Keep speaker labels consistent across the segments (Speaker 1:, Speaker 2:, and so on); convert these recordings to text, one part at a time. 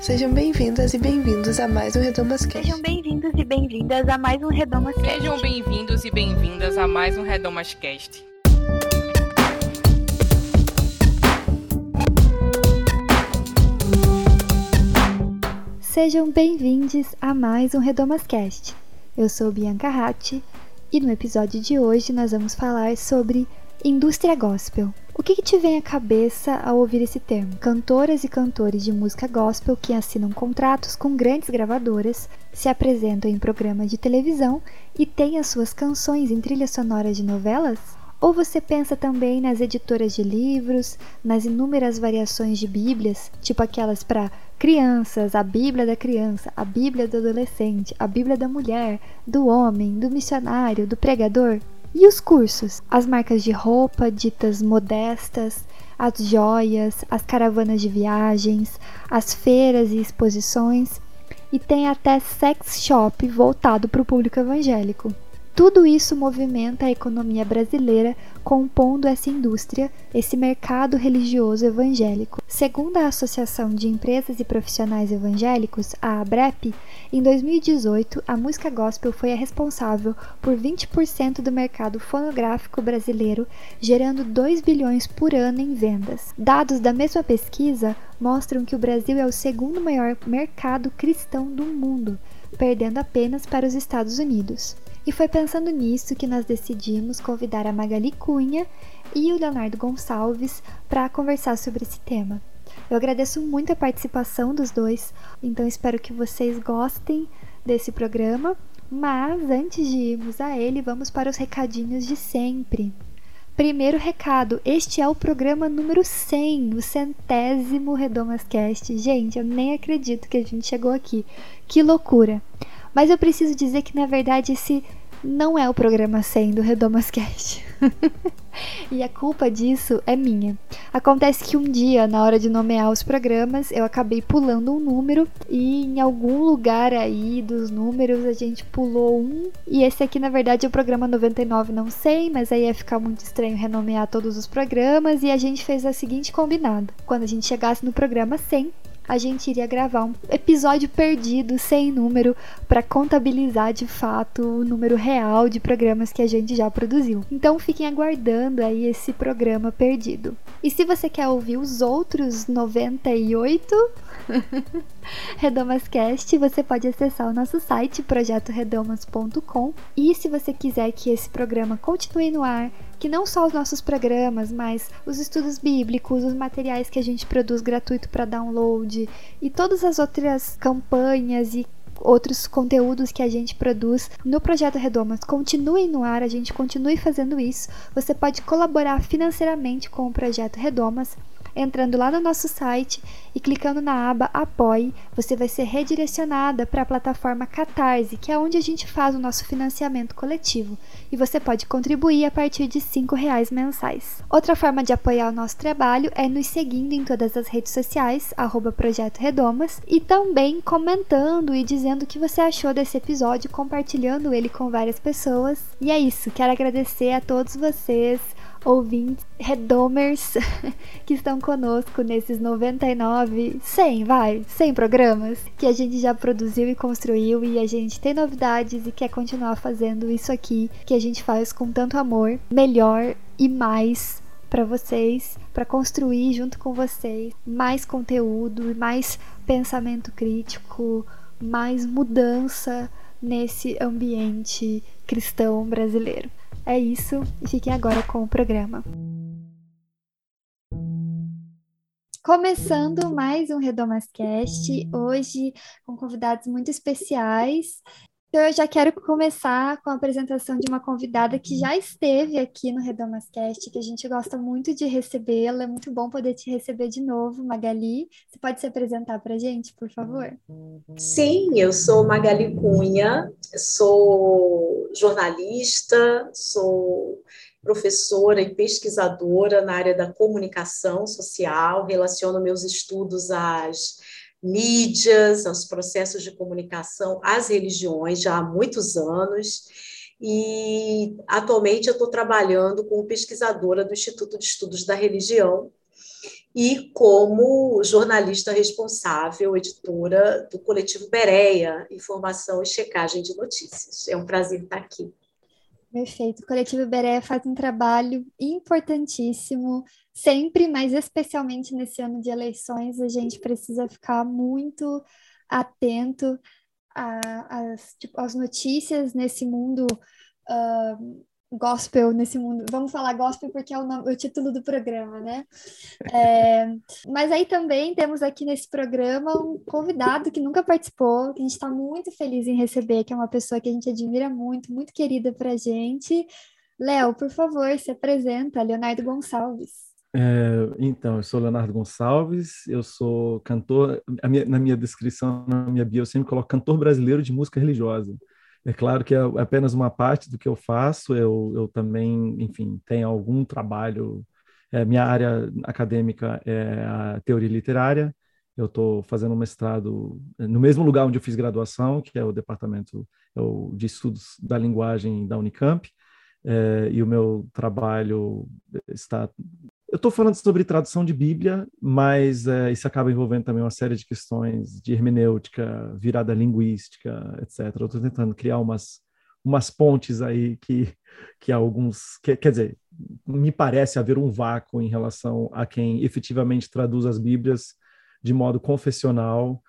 Speaker 1: Sejam bem-vindas e bem-vindos a mais um Redomas Cast.
Speaker 2: Sejam bem-vindos e bem-vindas a mais um Redomas Cast.
Speaker 3: Sejam bem-vindos e bem-vindas a mais um Redomas Cast.
Speaker 2: Sejam bem-vindos a mais um Redomas Cast. Eu sou Bianca Ratti e no episódio de hoje nós vamos falar sobre indústria gospel. O que, que, te vem à cabeça ao ouvir esse termo? Cantoras e cantores de música gospel que assinam contratos com grandes gravadoras, se apresentam em programas de televisão e têm as suas canções em trilhas sonoras de novelas? Ou você pensa também nas editoras de livros, nas inúmeras variações de Bíblias, tipo aquelas para crianças, a Bíblia da criança, a Bíblia do adolescente, a Bíblia da mulher, do homem, do missionário, do pregador? E os cursos? As marcas de roupa ditas modestas, as joias, as caravanas de viagens, as feiras e exposições, e tem até sex shop voltado para o público evangélico. Tudo isso movimenta a economia brasileira, compondo essa indústria, esse mercado religioso evangélico. Segundo a Associação de Empresas e Profissionais Evangélicos, a ABREP, em 2018, a música gospel foi a responsável por 20% do mercado fonográfico brasileiro, gerando 2 bilhões por ano em vendas. Dados da mesma pesquisa mostram que o Brasil é o segundo maior mercado cristão do mundo, perdendo apenas para os Estados Unidos. E foi pensando nisso que nós decidimos convidar a Magali Cunha e o Leonardo Gonçalves para conversar sobre esse tema. Eu agradeço muito a participação dos dois, então espero que vocês gostem desse programa. Mas antes de irmos a ele, vamos para os recadinhos de sempre. Primeiro recado: este é o programa número 100, o centésimo Redomascast. Gente, eu nem acredito que a gente chegou aqui. Que loucura! Mas eu preciso dizer que na verdade esse não é o programa 100 do Redomascast. e a culpa disso é minha. Acontece que um dia, na hora de nomear os programas, eu acabei pulando um número e em algum lugar aí dos números a gente pulou um. E esse aqui, na verdade, é o programa 99, não sei, mas aí ia ficar muito estranho renomear todos os programas e a gente fez a seguinte combinado. Quando a gente chegasse no programa 100, a gente iria gravar um episódio perdido sem número para contabilizar de fato o número real de programas que a gente já produziu. Então fiquem aguardando aí esse programa perdido. E se você quer ouvir os outros 98 Redomascast, você pode acessar o nosso site projetoredomas.com. E se você quiser que esse programa continue no ar, que não só os nossos programas, mas os estudos bíblicos, os materiais que a gente produz gratuito para download e todas as outras campanhas e outros conteúdos que a gente produz no projeto Redomas continuem no ar, a gente continue fazendo isso. Você pode colaborar financeiramente com o projeto Redomas entrando lá no nosso site e clicando na aba Apoie, você vai ser redirecionada para a plataforma Catarse, que é onde a gente faz o nosso financiamento coletivo, e você pode contribuir a partir de R$ reais mensais. Outra forma de apoiar o nosso trabalho é nos seguindo em todas as redes sociais, arroba Projeto Redomas, e também comentando e dizendo o que você achou desse episódio, compartilhando ele com várias pessoas. E é isso, quero agradecer a todos vocês ouvintes redomers que estão conosco nesses 99, 100, vai, 100 programas que a gente já produziu e construiu e a gente tem novidades e quer continuar fazendo isso aqui que a gente faz com tanto amor, melhor e mais para vocês, para construir junto com vocês mais conteúdo, mais pensamento crítico, mais mudança nesse ambiente cristão brasileiro. É isso e fiquem agora com o programa. Começando mais um Redomascast, hoje com convidados muito especiais. Então, eu já quero começar com a apresentação de uma convidada que já esteve aqui no Redomascast, que a gente gosta muito de recebê-la. É muito bom poder te receber de novo, Magali. Você pode se apresentar para a gente, por favor?
Speaker 4: Sim, eu sou Magali Cunha, sou jornalista, sou professora e pesquisadora na área da comunicação social, relaciono meus estudos às mídias, aos processos de comunicação, às religiões, já há muitos anos. E atualmente eu estou trabalhando como pesquisadora do Instituto de Estudos da Religião. e como jornalista responsável, editora do coletivo Bereia, Informação e Checagem de Notícias. É um prazer estar aqui.
Speaker 2: Perfeito. O Coletivo Bereia faz um trabalho importantíssimo, sempre, mas especialmente nesse ano de eleições, a gente precisa ficar muito atento às, tipo, às notícias nesse mundo uh, gospel nesse mundo. Vamos falar gospel porque é o, nome, o título do programa, né? É, mas aí também temos aqui nesse programa um convidado que nunca participou, que a gente está muito feliz em receber, que é uma pessoa que a gente admira muito, muito querida para gente. Léo, por favor, se apresenta, Leonardo Gonçalves.
Speaker 5: É, então, eu sou Leonardo Gonçalves, eu sou cantor, minha, na minha descrição, na minha bio, eu sempre coloco cantor brasileiro de música religiosa. É claro que é apenas uma parte do que eu faço, eu, eu também, enfim, tenho algum trabalho. É, minha área acadêmica é a teoria literária, eu estou fazendo um mestrado no mesmo lugar onde eu fiz graduação, que é o departamento é de estudos da linguagem da Unicamp, é, e o meu trabalho está eu estou falando sobre tradução de Bíblia, mas é, isso acaba envolvendo também uma série de questões de hermenêutica, virada linguística, etc. Eu estou tentando criar umas, umas pontes aí que, que alguns. Que, quer dizer, me parece haver um vácuo em relação a quem efetivamente traduz as Bíblias de modo confessional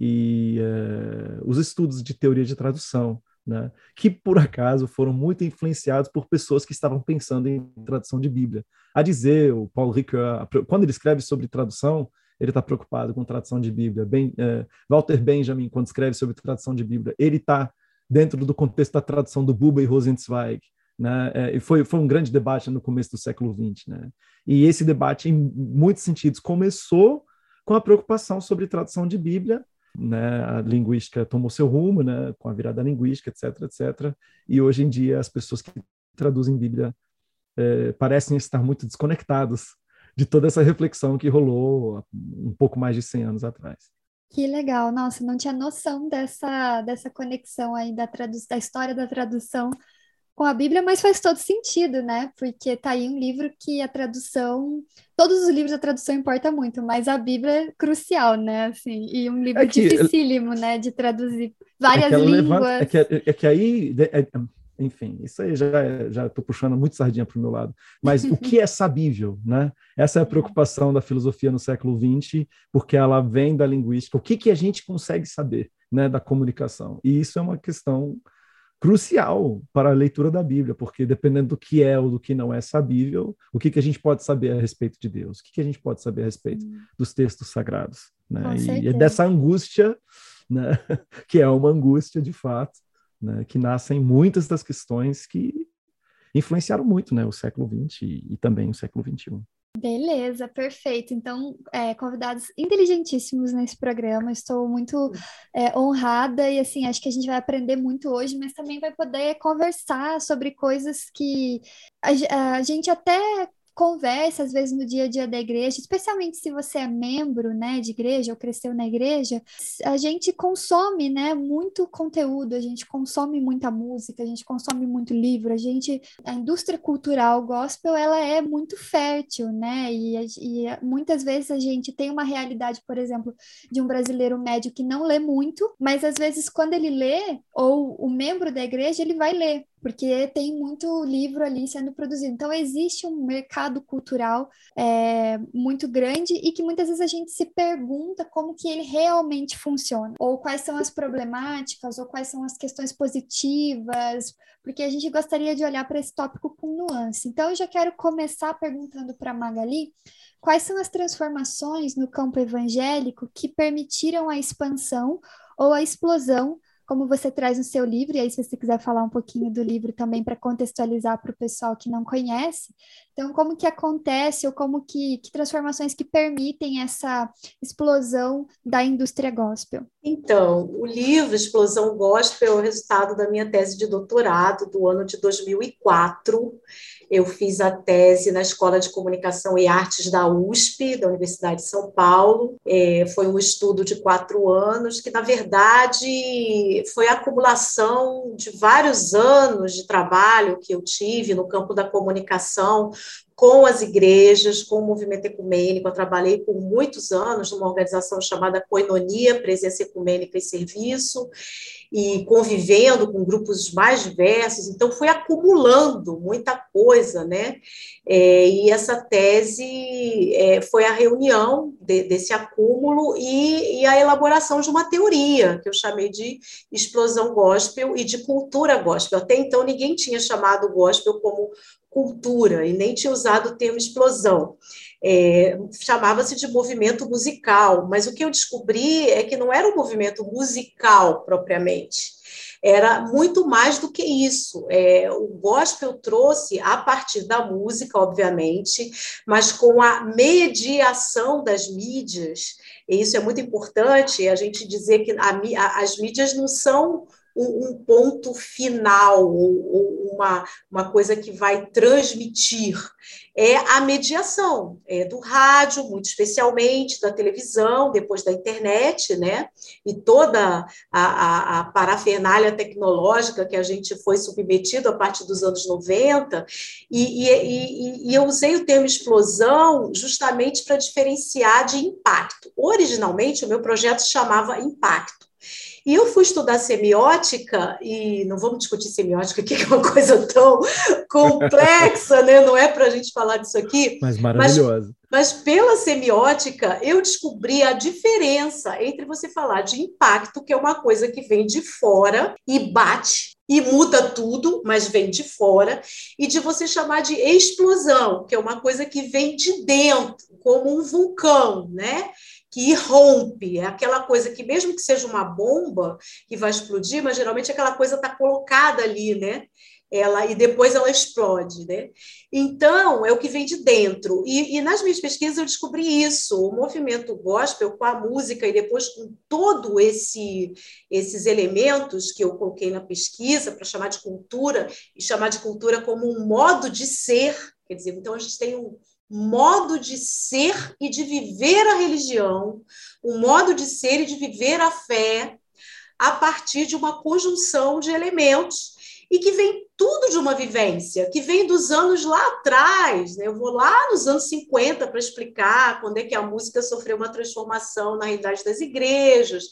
Speaker 5: e é, os estudos de teoria de tradução. Né, que por acaso foram muito influenciados por pessoas que estavam pensando em tradução de Bíblia a dizer, o Paul Ricoeur, quando ele escreve sobre tradução, ele está preocupado com tradução de Bíblia. Ben, é, Walter Benjamin, quando escreve sobre tradução de Bíblia, ele está dentro do contexto da tradução do Buber e Rosenzweig. Né? É, e foi, foi um grande debate no começo do século XX. Né? E esse debate, em muitos sentidos, começou com a preocupação sobre tradução de Bíblia, né, a linguística tomou seu rumo, né, com a virada linguística, etc, etc. E hoje em dia as pessoas que traduzem Bíblia é, parecem estar muito desconectados de toda essa reflexão que rolou um pouco mais de 100 anos atrás.
Speaker 2: Que legal, nossa, não tinha noção dessa, dessa conexão aí da, da história da tradução com a Bíblia, mas faz todo sentido, né? Porque tá aí um livro que a tradução, todos os livros a tradução importa muito, mas a Bíblia é crucial, né? Assim, e um livro é que, dificílimo, né? De traduzir várias é línguas. Levanta,
Speaker 5: é, que, é, que aí é, enfim, isso aí já já estou puxando muito sardinha para o meu lado. Mas o que é sabível, né? Essa é a preocupação da filosofia no século XX, porque ela vem da linguística. O que que a gente consegue saber, né, da comunicação? E isso é uma questão crucial para a leitura da Bíblia, porque dependendo do que é ou do que não é sabível, o que que a gente pode saber a respeito de Deus? O que que a gente pode saber a respeito hum. dos textos sagrados, né? E é dessa angústia, né, que é uma angústia de fato né, que nascem muitas das questões que influenciaram muito né, o século XX e, e também o século XXI.
Speaker 2: Beleza, perfeito. Então, é, convidados inteligentíssimos nesse programa. Estou muito é, honrada e, assim, acho que a gente vai aprender muito hoje, mas também vai poder conversar sobre coisas que a, a gente até conversa, às vezes, no dia a dia da igreja, especialmente se você é membro, né, de igreja ou cresceu na igreja, a gente consome, né, muito conteúdo, a gente consome muita música, a gente consome muito livro, a gente, a indústria cultural gospel, ela é muito fértil, né, e, e muitas vezes a gente tem uma realidade, por exemplo, de um brasileiro médio que não lê muito, mas às vezes quando ele lê, ou o membro da igreja, ele vai ler, porque tem muito livro ali sendo produzido. Então, existe um mercado cultural é, muito grande e que muitas vezes a gente se pergunta como que ele realmente funciona, ou quais são as problemáticas, ou quais são as questões positivas, porque a gente gostaria de olhar para esse tópico com nuance. Então, eu já quero começar perguntando para Magali quais são as transformações no campo evangélico que permitiram a expansão ou a explosão como você traz no seu livro, e aí se você quiser falar um pouquinho do livro também para contextualizar para o pessoal que não conhece, então como que acontece ou como que, que transformações que permitem essa explosão da indústria gospel?
Speaker 4: Então, o livro Explosão Gospel é o resultado da minha tese de doutorado do ano de 2004, eu fiz a tese na Escola de Comunicação e Artes da USP, da Universidade de São Paulo. É, foi um estudo de quatro anos, que, na verdade, foi a acumulação de vários anos de trabalho que eu tive no campo da comunicação, com as igrejas, com o movimento ecumênico. Eu trabalhei por muitos anos numa organização chamada Coinonia, Presença Ecumênica e Serviço, e convivendo com grupos mais diversos, então fui acumulando muita coisa, né? É, e essa tese é, foi a reunião de, desse acúmulo e, e, a elaboração de uma teoria, que eu chamei de explosão gospel e de cultura gospel. Até então, ninguém tinha chamado gospel como cultura e nem tinha usado o termo explosão é, chamava-se de movimento musical, mas o que eu descobri é que não era um movimento musical propriamente, era muito mais do que isso. É, o gospel trouxe, a partir da música, obviamente, mas com a mediação das mídias, e isso é muito importante, a gente dizer que a, a, as mídias não são um, um ponto final, ou, uma, uma coisa que vai transmitir é a mediação é do rádio, muito especialmente da televisão, depois da internet, né? E toda a, a, a, parafernália tecnológica que a gente foi submetido a partir dos anos 90. E, e, e eu usei o termo explosão justamente para diferenciar de impacto. Originalmente, o meu projeto chamava Impacto. E eu fui estudar semiótica, e não vamos discutir semiótica, que é uma coisa tão complexa, né? não é para a gente falar disso aqui.
Speaker 5: Mas maravilhosa.
Speaker 4: Mas, mas pela semiótica, eu descobri a diferença entre você falar de impacto, que é uma coisa que vem de fora e bate, e muda tudo, mas vem de fora, e de você chamar de explosão, que é uma coisa que vem de dentro, como um vulcão, né? Que irrompe, é aquela coisa que, mesmo que seja uma bomba que vai explodir, mas geralmente aquela coisa está colocada ali, né? Ela, e depois ela explode, né? Então, é o que vem de dentro. E, e nas minhas pesquisas eu descobri isso, o movimento gospel com a música e depois com todo esse esses elementos que eu coloquei na pesquisa para chamar de cultura e chamar de cultura como um modo de ser, quer dizer, então a gente tem um, modo de ser e de viver a religião, um modo de ser e de viver a fé a partir de uma conjunção de elementos e que vem tudo de uma vivência, que vem dos anos lá atrás. Né? Eu vou lá nos anos 50 para explicar quando é que a música sofreu uma transformação na realidade das igrejas,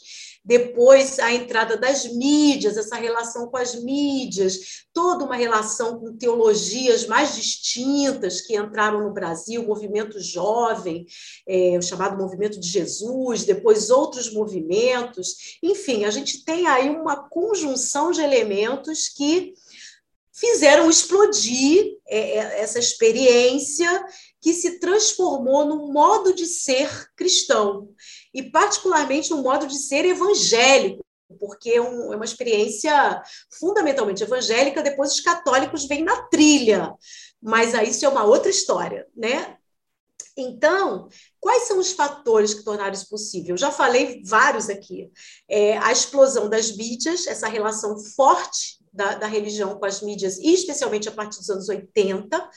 Speaker 4: depois a entrada das mídias, essa relação com as mídias, toda uma relação com teologias mais distintas que entraram no Brasil, o movimento jovem, é, o chamado movimento de Jesus, depois outros movimentos, enfim, a gente tem aí uma conjunção de elementos que fizeram explodir é, é, essa experiência que se transformou num modo de ser cristão e particularmente um modo de ser evangélico, porque é, um, é uma experiência fundamentalmente evangélica. Depois os católicos vêm na trilha, mas aí isso é uma outra história, né? Então, quais são os fatores que tornaram isso possível? Eu já falei vários aqui. É, a explosão das mídias, essa relação forte da, da religião com as mídias, especialmente a partir dos anos 80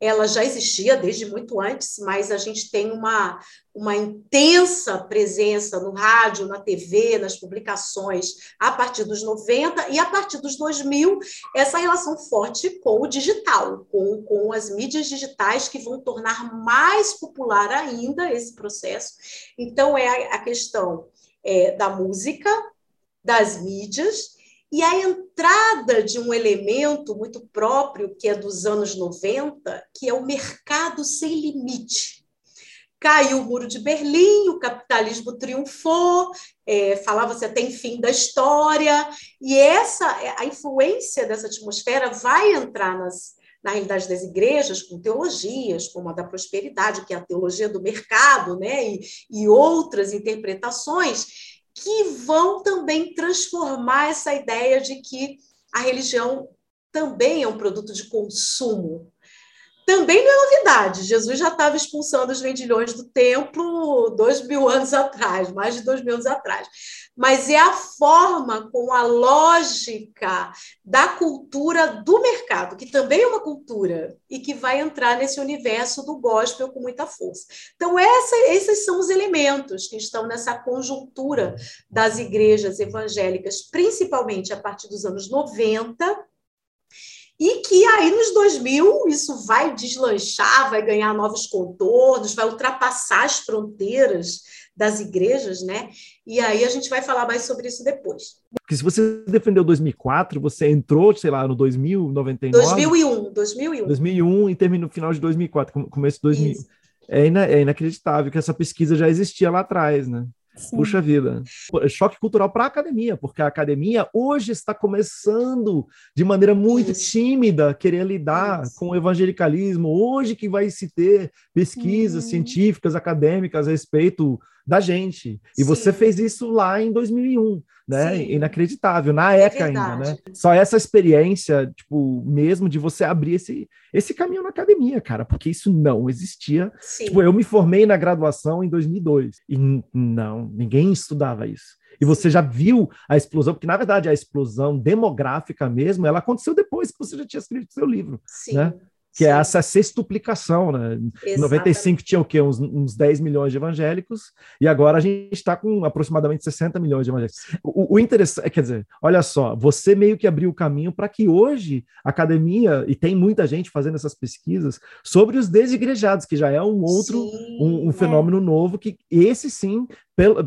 Speaker 4: ela já existia desde muito antes, mas a gente tem uma, uma intensa presença no rádio, na TV, nas publicações, a partir dos 90 e a partir dos 2000, essa relação forte com o digital, com, com as mídias digitais que vão tornar mais popular ainda esse processo. Então, é a, a questão é, da música, das mídias e a entrada de um elemento muito próprio, que é dos anos 90, que é o mercado sem limite. Caiu o muro de Berlim, o capitalismo triunfou, é, falava-se até em fim da história, e essa a influência dessa atmosfera vai entrar nas, na realidade das igrejas, com teologias, como a da prosperidade, que é a teologia do mercado, né? e, e outras interpretações, que vão também transformar essa ideia de que a religião também é um produto de consumo. Também não é novidade. Jesus já estava expulsando os vendilhões do templo dois mil anos atrás, mais de dois mil anos atrás mas é a forma com a lógica da cultura do mercado, que também é uma cultura e que vai entrar nesse universo do gospel com muita força. Então, essa, esses são os elementos que estão nessa conjuntura das igrejas evangélicas, principalmente a partir dos anos 90 e que aí nos 2000 isso vai deslanchar, vai ganhar novos contornos, vai ultrapassar as fronteiras das igrejas, né? E aí a gente vai falar mais sobre isso depois.
Speaker 5: Porque se você defendeu 2004, você entrou, sei lá, no 2000,
Speaker 4: 99... 2001, 2001.
Speaker 5: 2001 e terminou no final de 2004, começo de 2000. Isso. É, ina é inacreditável que essa pesquisa já existia lá atrás, né? Sim. Puxa vida. Choque cultural para a academia, porque a academia hoje está começando de maneira muito Isso. tímida querer lidar Isso. com o evangelicalismo. Hoje que vai se ter pesquisas uhum. científicas, acadêmicas a respeito da gente. E Sim. você fez isso lá em 2001, né? Sim. Inacreditável, na é ECA ainda, né? Só essa experiência, tipo, mesmo de você abrir esse, esse caminho na academia, cara, porque isso não existia. Sim. Tipo, eu me formei na graduação em 2002 e não, ninguém estudava isso. E você já viu a explosão, porque na verdade a explosão demográfica mesmo, ela aconteceu depois que você já tinha escrito seu livro, Sim. né? Que é Sim. é essa sextuplicação, né? Em 95 tinha o quê? Uns, uns 10 milhões de evangélicos, e agora a gente está com aproximadamente 60 milhões de evangélicos. O, o interessante, quer dizer, olha só, você meio que abriu o caminho para que hoje a academia, e tem muita gente fazendo essas pesquisas, sobre os desigrejados, que já é um outro, sim, um, um, fenômeno é. novo, que esse sim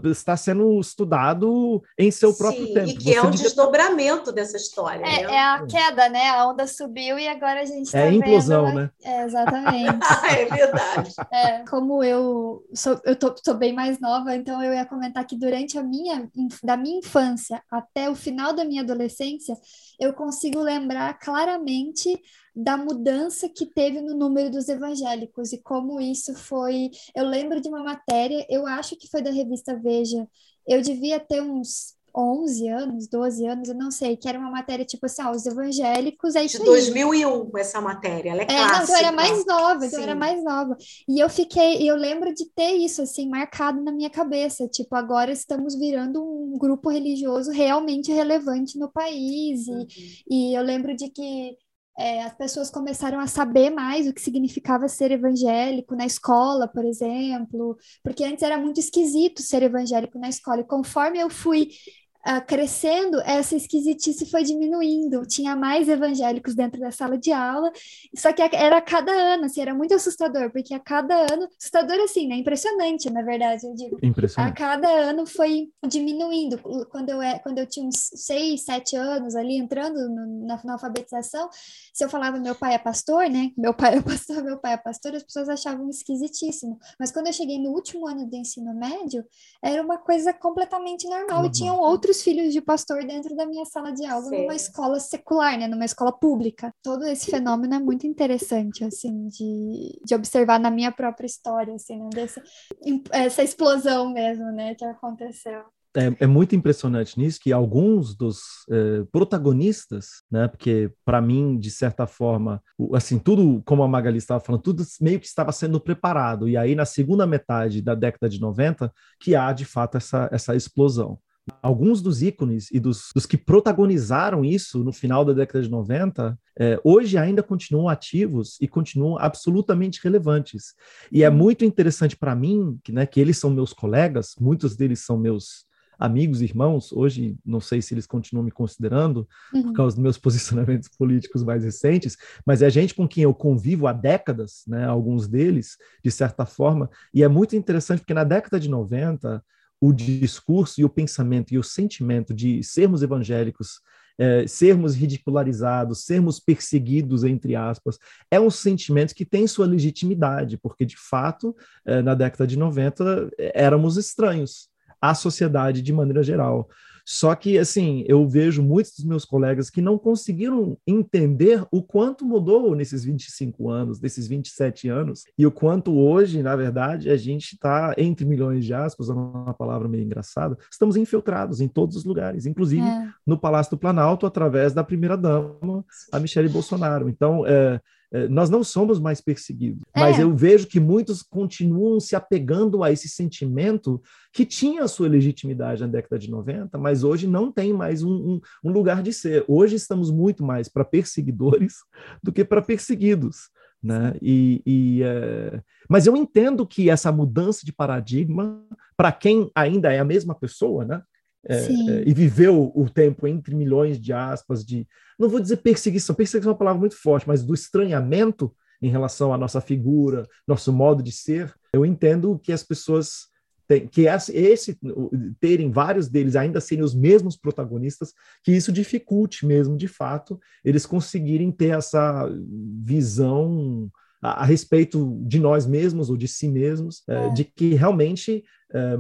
Speaker 5: está sendo estudado em seu Sim, próprio tempo.
Speaker 4: E que é Você é um devia... desdobramento dessa história.
Speaker 2: É,
Speaker 4: né?
Speaker 2: é, a queda, né? A onda subiu e agora a gente está
Speaker 5: É a implosão, vendo... né?
Speaker 2: É, exatamente.
Speaker 4: é verdade.
Speaker 2: É, como eu sou, eu tô, tô, bem mais nova, então eu ia comentar que durante a minha, da minha infância até o final da minha adolescência, eu consigo lembrar claramente da mudança que teve no número dos evangélicos e como isso foi. Eu lembro de uma matéria, eu acho que foi da revista Veja. Eu devia ter uns 11 anos, 12 anos, eu não sei, que era uma matéria tipo assim, ó, os evangélicos, é isso
Speaker 4: De 2001, aí. essa matéria, ela é, é clássica. Não,
Speaker 2: então eu era mais nova, então eu era mais nova. E eu fiquei, eu lembro de ter isso, assim, marcado na minha cabeça, tipo, agora estamos virando um grupo religioso realmente relevante no país, uhum. e, e eu lembro de que é, as pessoas começaram a saber mais o que significava ser evangélico na escola, por exemplo, porque antes era muito esquisito ser evangélico na escola, e conforme eu fui uh, crescendo, essa esquisitice foi diminuindo. Tinha mais evangélicos dentro da sala de aula, só que era a cada ano, assim, era muito assustador, porque a cada ano, assustador assim, né? Impressionante, na verdade, eu digo.
Speaker 5: Impressionante.
Speaker 2: A cada ano foi diminuindo. Quando eu, é, quando eu tinha uns seis, sete anos ali, entrando no, na, na alfabetização, se eu falava meu pai é pastor, né? Meu pai é pastor, meu pai é pastor, as pessoas achavam esquisitíssimo. Mas quando eu cheguei no último ano do ensino médio, era uma coisa completamente normal. Uhum. E tinham outros vários filhos de pastor dentro da minha sala de aula, Sim. numa escola secular, né? Numa escola pública. Todo esse fenômeno é muito interessante, assim, de, de observar na minha própria história, assim, né? Dessa, essa explosão mesmo, né? Que aconteceu.
Speaker 5: É, é, muito impressionante nisso que alguns dos é, protagonistas, né, porque para mim, de certa forma, assim, tudo, como a Magali estava falando, tudo meio que estava sendo preparado, e aí na segunda metade da década de 90 que há, de fato, essa, essa explosão alguns dos ícones e dos, dos, que protagonizaram isso no final da década de 90, é, hoje ainda continuam ativos e continuam absolutamente relevantes. E é muito interessante para mim, que, né, que eles são meus colegas, muitos deles são meus amigos, irmãos, hoje não sei se eles continuam me considerando uhum. por causa dos meus posicionamentos políticos mais recentes, mas é gente com quem eu convivo há décadas, né, alguns deles, de certa forma, e é muito interessante porque na década de 90 o discurso e o pensamento e o sentimento de sermos evangélicos, é, sermos ridicularizados, sermos perseguidos, entre aspas, é um sentimento que tem sua legitimidade, porque, de fato, é, na década de 90, éramos estranhos à sociedade de maneira geral. Só que, assim, eu vejo muitos dos meus colegas que não conseguiram entender o quanto mudou nesses 25 anos, desses 27 anos, e o quanto hoje, na verdade, a gente está, entre milhões de aspas, uma palavra meio engraçada, estamos infiltrados em todos os lugares, inclusive é. no Palácio do Planalto, através da primeira-dama, a Michelle Bolsonaro. Então, é, é, nós não somos mais perseguidos, é. mas eu vejo que muitos continuam se apegando a esse sentimento que tinha a sua legitimidade na década de 90, mas hoje não tem mais um, um, um lugar de ser. Hoje estamos muito mais para perseguidores do que para perseguidos. Né? E, e é... Mas eu entendo que essa mudança de paradigma, para quem ainda é a mesma pessoa, né? É, é, e viveu o tempo entre milhões de aspas de, não vou dizer perseguição, perseguição é uma palavra muito forte, mas do estranhamento em relação à nossa figura, nosso modo de ser, eu entendo que as pessoas tem, que esse, terem vários deles ainda serem os mesmos protagonistas, que isso dificulte mesmo, de fato, eles conseguirem ter essa visão a, a respeito de nós mesmos ou de si mesmos, é. É, de que realmente é,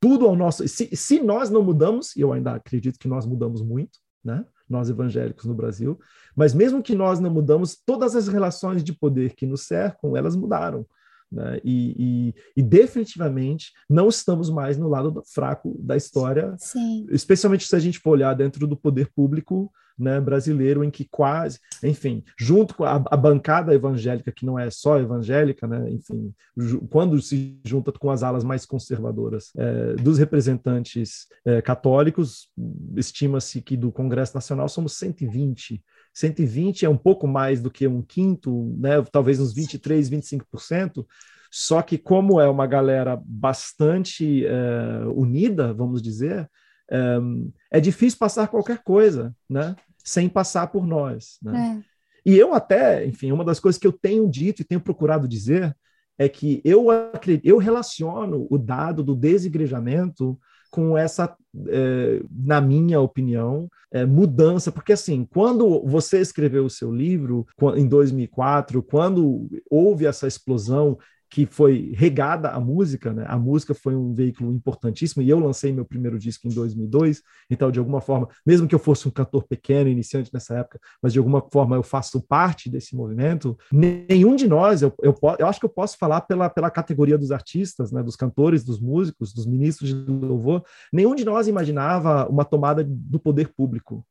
Speaker 5: tudo ao nosso. Se, se nós não mudamos, e eu ainda acredito que nós mudamos muito, né? nós evangélicos no Brasil, mas mesmo que nós não mudamos, todas as relações de poder que nos cercam, elas mudaram. Né? E, e, e, definitivamente não estamos mais no lado fraco da história,
Speaker 2: Sim.
Speaker 5: especialmente se a gente for olhar dentro do poder público né, brasileiro, em que quase, enfim, junto com a, a, bancada evangélica, que não é só evangélica, né, enfim, quando se junta com as alas mais conservadoras é, dos representantes é, católicos, estima-se que do Congresso Nacional somos 120 120 é um pouco mais do que um quinto, né? talvez uns 23, 25%. Só que, como é uma galera bastante é, unida, vamos dizer, é, é, difícil passar qualquer coisa, né? Sem passar por nós. Né? É. E eu até, enfim, uma das coisas que eu tenho dito e tenho procurado dizer é que eu, eu relaciono o dado do desigrejamento com essa, é, na minha opinião, é, mudança, porque assim, quando você escreveu o seu livro em 2004, quando houve essa explosão que foi regada à música, né? A música foi um veículo importantíssimo e eu lancei meu primeiro disco em 2002, então de alguma forma, mesmo que eu fosse um cantor pequeno, iniciante nessa época, mas de alguma forma eu faço parte desse movimento. Nenhum de nós, eu, eu, eu acho que eu posso falar pela, pela categoria dos artistas, né? Dos cantores, dos músicos, dos ministros de louvor, nenhum de nós imaginava uma tomada do poder público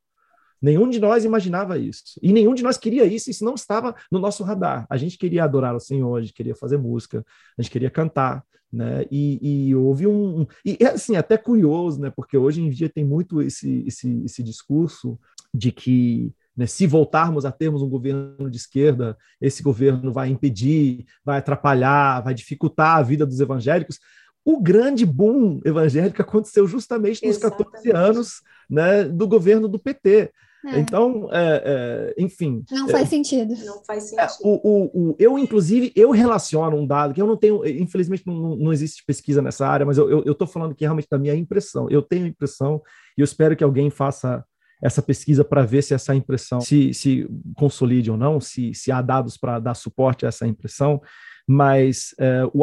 Speaker 5: Nenhum de nós imaginava isso. E nenhum de nós queria isso, isso não estava no nosso radar. A gente queria adorar o Senhor, a gente queria fazer música, a gente queria cantar, né? E, e houve um. E assim, até curioso, né? Porque hoje em dia tem muito esse, esse, esse discurso de que né, se voltarmos a termos um governo de esquerda, esse governo vai impedir, vai atrapalhar, vai dificultar a vida dos evangélicos. O grande boom evangélico aconteceu justamente nos Exatamente. 14 anos né, do governo do PT. É. Então, é, é, enfim.
Speaker 2: Não faz sentido.
Speaker 4: Não faz é, sentido.
Speaker 5: O, o, o, eu, inclusive, eu relaciono um dado que eu não tenho, infelizmente, não, não existe pesquisa nessa área, mas eu estou falando aqui realmente da minha impressão. Eu tenho impressão, e eu espero que alguém faça essa pesquisa para ver se essa impressão se, se consolide ou não, se, se há dados para dar suporte a essa impressão mas é, o,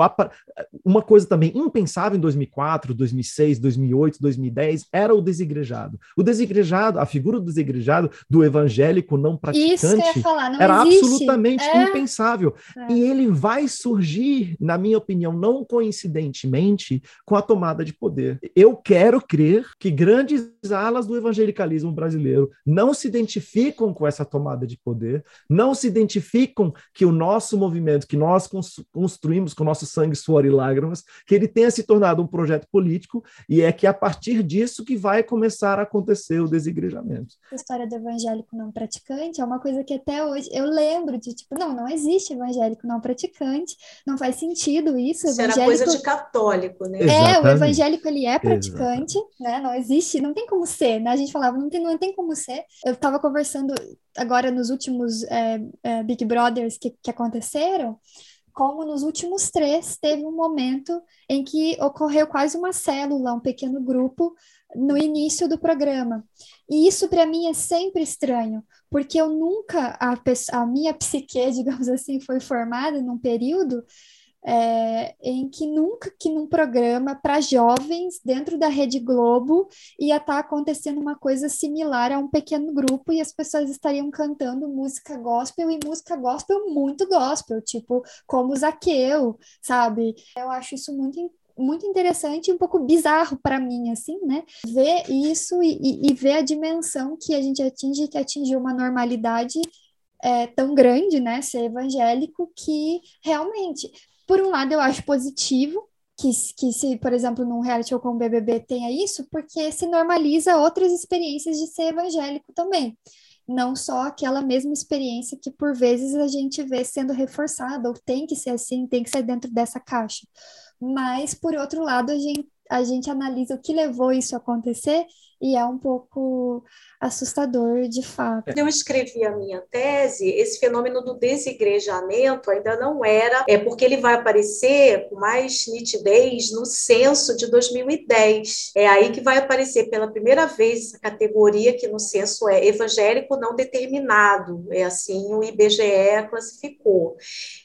Speaker 5: uma coisa também impensável em 2004, 2006, 2008, 2010 era o desigrejado. O desigrejado, a figura do desigrejado, do evangélico não praticante,
Speaker 2: falar, não
Speaker 5: era
Speaker 2: existe.
Speaker 5: absolutamente é. impensável. É. E ele vai surgir, na minha opinião, não coincidentemente, com a tomada de poder. Eu quero crer que grandes alas do evangelicalismo brasileiro não se identificam com essa tomada de poder, não se identificam que o nosso movimento, que nós construímos com nosso sangue, suor e lágrimas, que ele tenha se tornado um projeto político e é que a partir disso que vai começar a acontecer o desigrejamento.
Speaker 2: A história do evangélico não praticante é uma coisa que até hoje eu lembro de tipo, não, não existe evangélico não praticante, não faz sentido isso.
Speaker 4: Isso evangélico... era coisa de católico, né?
Speaker 2: É, o evangélico ele é praticante, Exatamente. né? Não existe, não tem como ser, né? A gente falava, não tem, não tem como ser. Eu estava conversando agora nos últimos é, é, Big Brothers que, que aconteceram, como nos últimos três teve um momento em que ocorreu quase uma célula, um pequeno grupo no início do programa. E isso para mim é sempre estranho, porque eu nunca, a, a minha psique, digamos assim, foi formada num período é, em que nunca que num programa para jovens dentro da Rede Globo ia estar tá acontecendo uma coisa similar a um pequeno grupo e as pessoas estariam cantando música gospel e música gospel muito gospel, tipo como Zaqueu, sabe? Eu acho isso muito muito interessante e um pouco bizarro para mim, assim, né? Ver isso e, e, ver a dimensão que a gente atinge, que atingiu uma normalidade é, tão grande, né? Ser evangélico, que realmente por um lado, eu acho positivo que, que se, por exemplo, num reality show como BBB tenha isso, porque se normaliza outras experiências de ser evangélico também. Não só aquela mesma experiência que, por vezes, a gente vê sendo reforçada, ou tem que ser assim, tem que ser dentro dessa caixa. Mas, por outro lado, a gente, a gente analisa o que levou isso a acontecer e é um pouco assustador de fato.
Speaker 4: Eu escrevi a minha tese, esse fenômeno do desigrejamento ainda não era, é porque ele vai aparecer com mais nitidez no censo de 2010. É aí que vai aparecer pela primeira vez essa categoria que no censo é evangélico não determinado, é assim o IBGE classificou.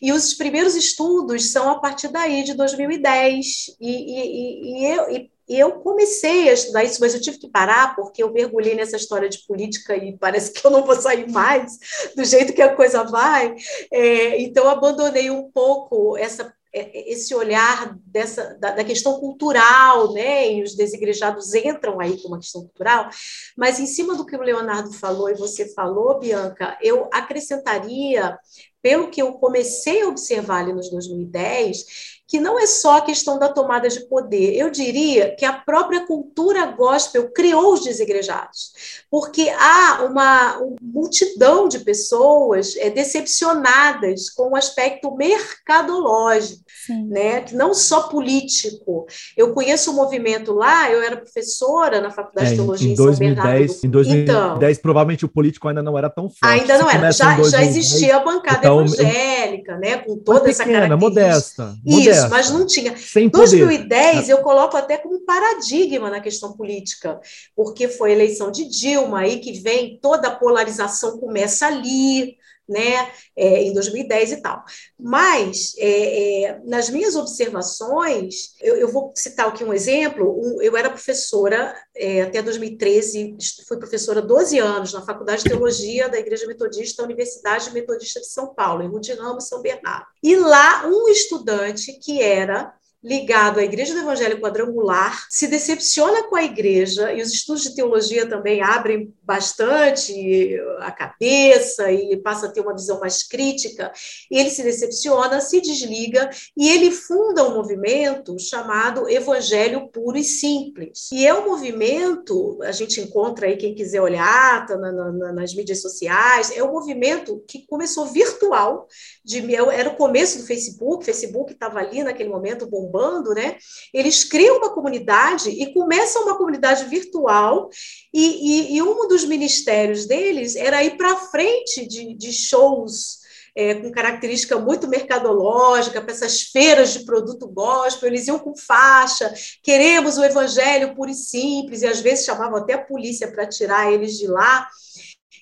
Speaker 4: E os primeiros estudos são a partir daí de 2010 e, e, e, e eu, e e eu comecei a estudar isso, mas eu tive que parar porque eu mergulhei nessa história de política e parece que eu não vou sair mais do jeito que a coisa vai. É, então, abandonei um pouco essa é, esse olhar dessa da, da, questão cultural, né? E os desigrejados entram aí com uma questão cultural, mas em cima do que o Leonardo falou e você falou, Bianca, eu acrescentaria, pelo que eu comecei a observar ali nos 2010, que não é só a questão da tomada de poder. Eu diria que a própria cultura gospel criou os desigrejados, porque há uma, uma multidão de pessoas é, decepcionadas com o aspecto mercadológico, né? não só político. Eu conheço o um movimento lá, eu era professora na Faculdade é, de Teologia em, em
Speaker 5: 2010, São Em 2010, então, provavelmente o político ainda não era tão forte.
Speaker 4: Ainda não era, já, já existia a bancada então, evangélica, né? com toda essa pequena, característica.
Speaker 5: modesta.
Speaker 4: Isso, mas não tinha. Sem 2010 eu coloco até como paradigma na questão política, porque foi a eleição de Dilma aí que vem toda a polarização começa ali, né, é, em 2010 e tal. Mas, é, é, nas minhas observações, eu, eu, vou citar aqui um exemplo, um, eu era professora é, até 2013, fui professora 12 anos na Faculdade de Teologia da Igreja Metodista, da Universidade Metodista de São Paulo, em Rudinama e São Bernardo. E lá, um estudante que era ligado à Igreja do Evangelho Quadrangular, se decepciona com a igreja, e os estudos de teologia também abrem bastante a cabeça e passa a ter uma visão mais crítica. Ele se decepciona, se desliga e ele funda um movimento chamado Evangelho Puro e Simples. E é um movimento, a gente encontra aí quem quiser olhar, tá na, na, nas mídias sociais, é um movimento que começou virtual, de, era o começo do Facebook, o Facebook estava ali naquele momento bombando bombando, né? Eles criam uma comunidade e começam uma comunidade virtual, e, e, e um dos ministérios deles era ir para frente de, de shows. É, com característica muito mercadológica, para essas feiras de produto gospel, eles iam com faixa, queremos o evangelho puro e simples, e às vezes chamavam até a polícia para tirar eles de lá.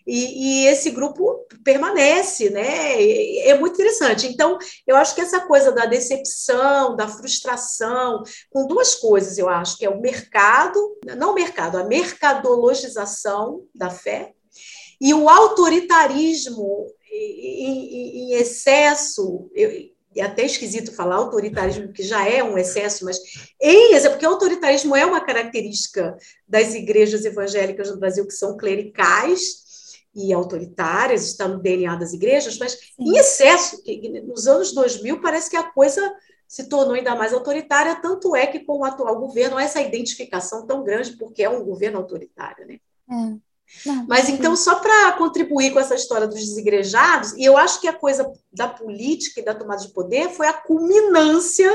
Speaker 4: E, e, esse grupo permanece, né? É muito interessante. Então, eu acho que essa coisa da decepção, da frustração, com duas coisas, eu acho que é o mercado, não o mercado, a mercadologização da fé e o autoritarismo em, em excesso. Eu, é até esquisito falar autoritarismo, que já é um excesso, mas em é porque autoritarismo é uma característica das igrejas evangélicas no Brasil que são clericais, e autoritárias, está no DNA das igrejas, mas Sim. em excesso, nos anos 2000 parece que a coisa se tornou ainda mais autoritária, tanto é que com o atual governo há essa identificação tão grande, porque é um governo autoritário, né? É. Não, Mas então, só para contribuir com essa história dos desigrejados, e eu acho que a coisa da política e da tomada de poder foi a culminância,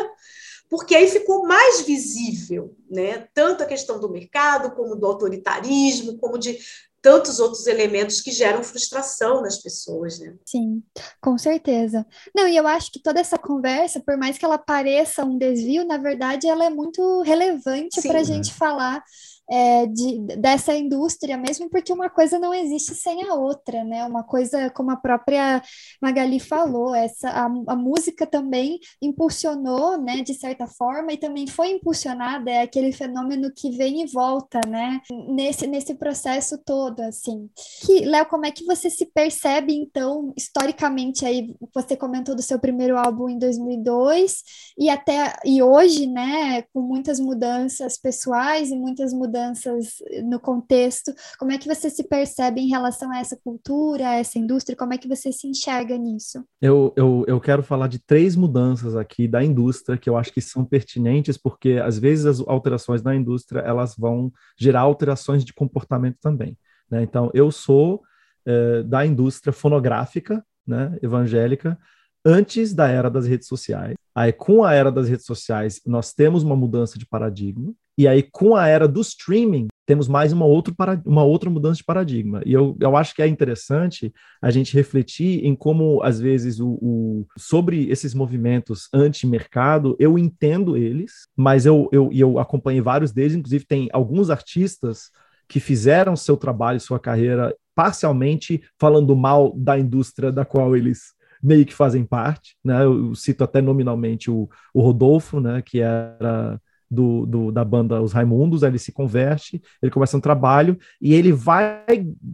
Speaker 4: porque aí ficou mais visível, né? Tanto a questão do mercado, como do autoritarismo, como de tantos outros elementos que geram frustração nas pessoas, né?
Speaker 2: Sim, com certeza. Não, e eu acho que toda essa conversa, por mais que ela pareça um desvio, na verdade ela é muito relevante para a gente falar é, de, dessa indústria mesmo, porque uma coisa não existe sem a outra, né? Uma coisa, como a própria Magali falou, essa, a, a música também impulsionou, né, de certa forma, e também foi impulsionada, é aquele fenômeno que vem e volta, né? Nesse, nesse processo todo, assim. Que, Léo, como é que você se percebe, então, historicamente, aí, você comentou do seu primeiro álbum em 2002, e até, e hoje, né, com muitas mudanças pessoais e muitas mudanças mudanças no contexto, como é que você se percebe em relação a essa cultura, a essa indústria, como é que você se enxerga nisso?
Speaker 5: Eu, eu, eu quero falar de três mudanças aqui da indústria que eu acho que são pertinentes, porque às vezes as alterações na indústria elas vão gerar alterações de comportamento também. Né? Então, eu sou é, da indústria fonográfica, né, evangélica, antes da era das redes sociais. Aí, com a era das redes sociais, nós temos uma mudança de paradigma. E aí, com a era do streaming, temos mais uma, outro uma outra mudança de paradigma. E eu, eu acho que é interessante a gente refletir em como, às vezes, o, o sobre esses movimentos anti-mercado, eu entendo eles, mas eu, eu, eu acompanhei vários deles, inclusive tem alguns artistas que fizeram seu trabalho, sua carreira, parcialmente falando mal da indústria da qual eles meio que fazem parte, né? Eu cito até nominalmente o, o Rodolfo, né? Que era do, do, da banda Os Raimundos, ele se converte, ele começa um trabalho e ele vai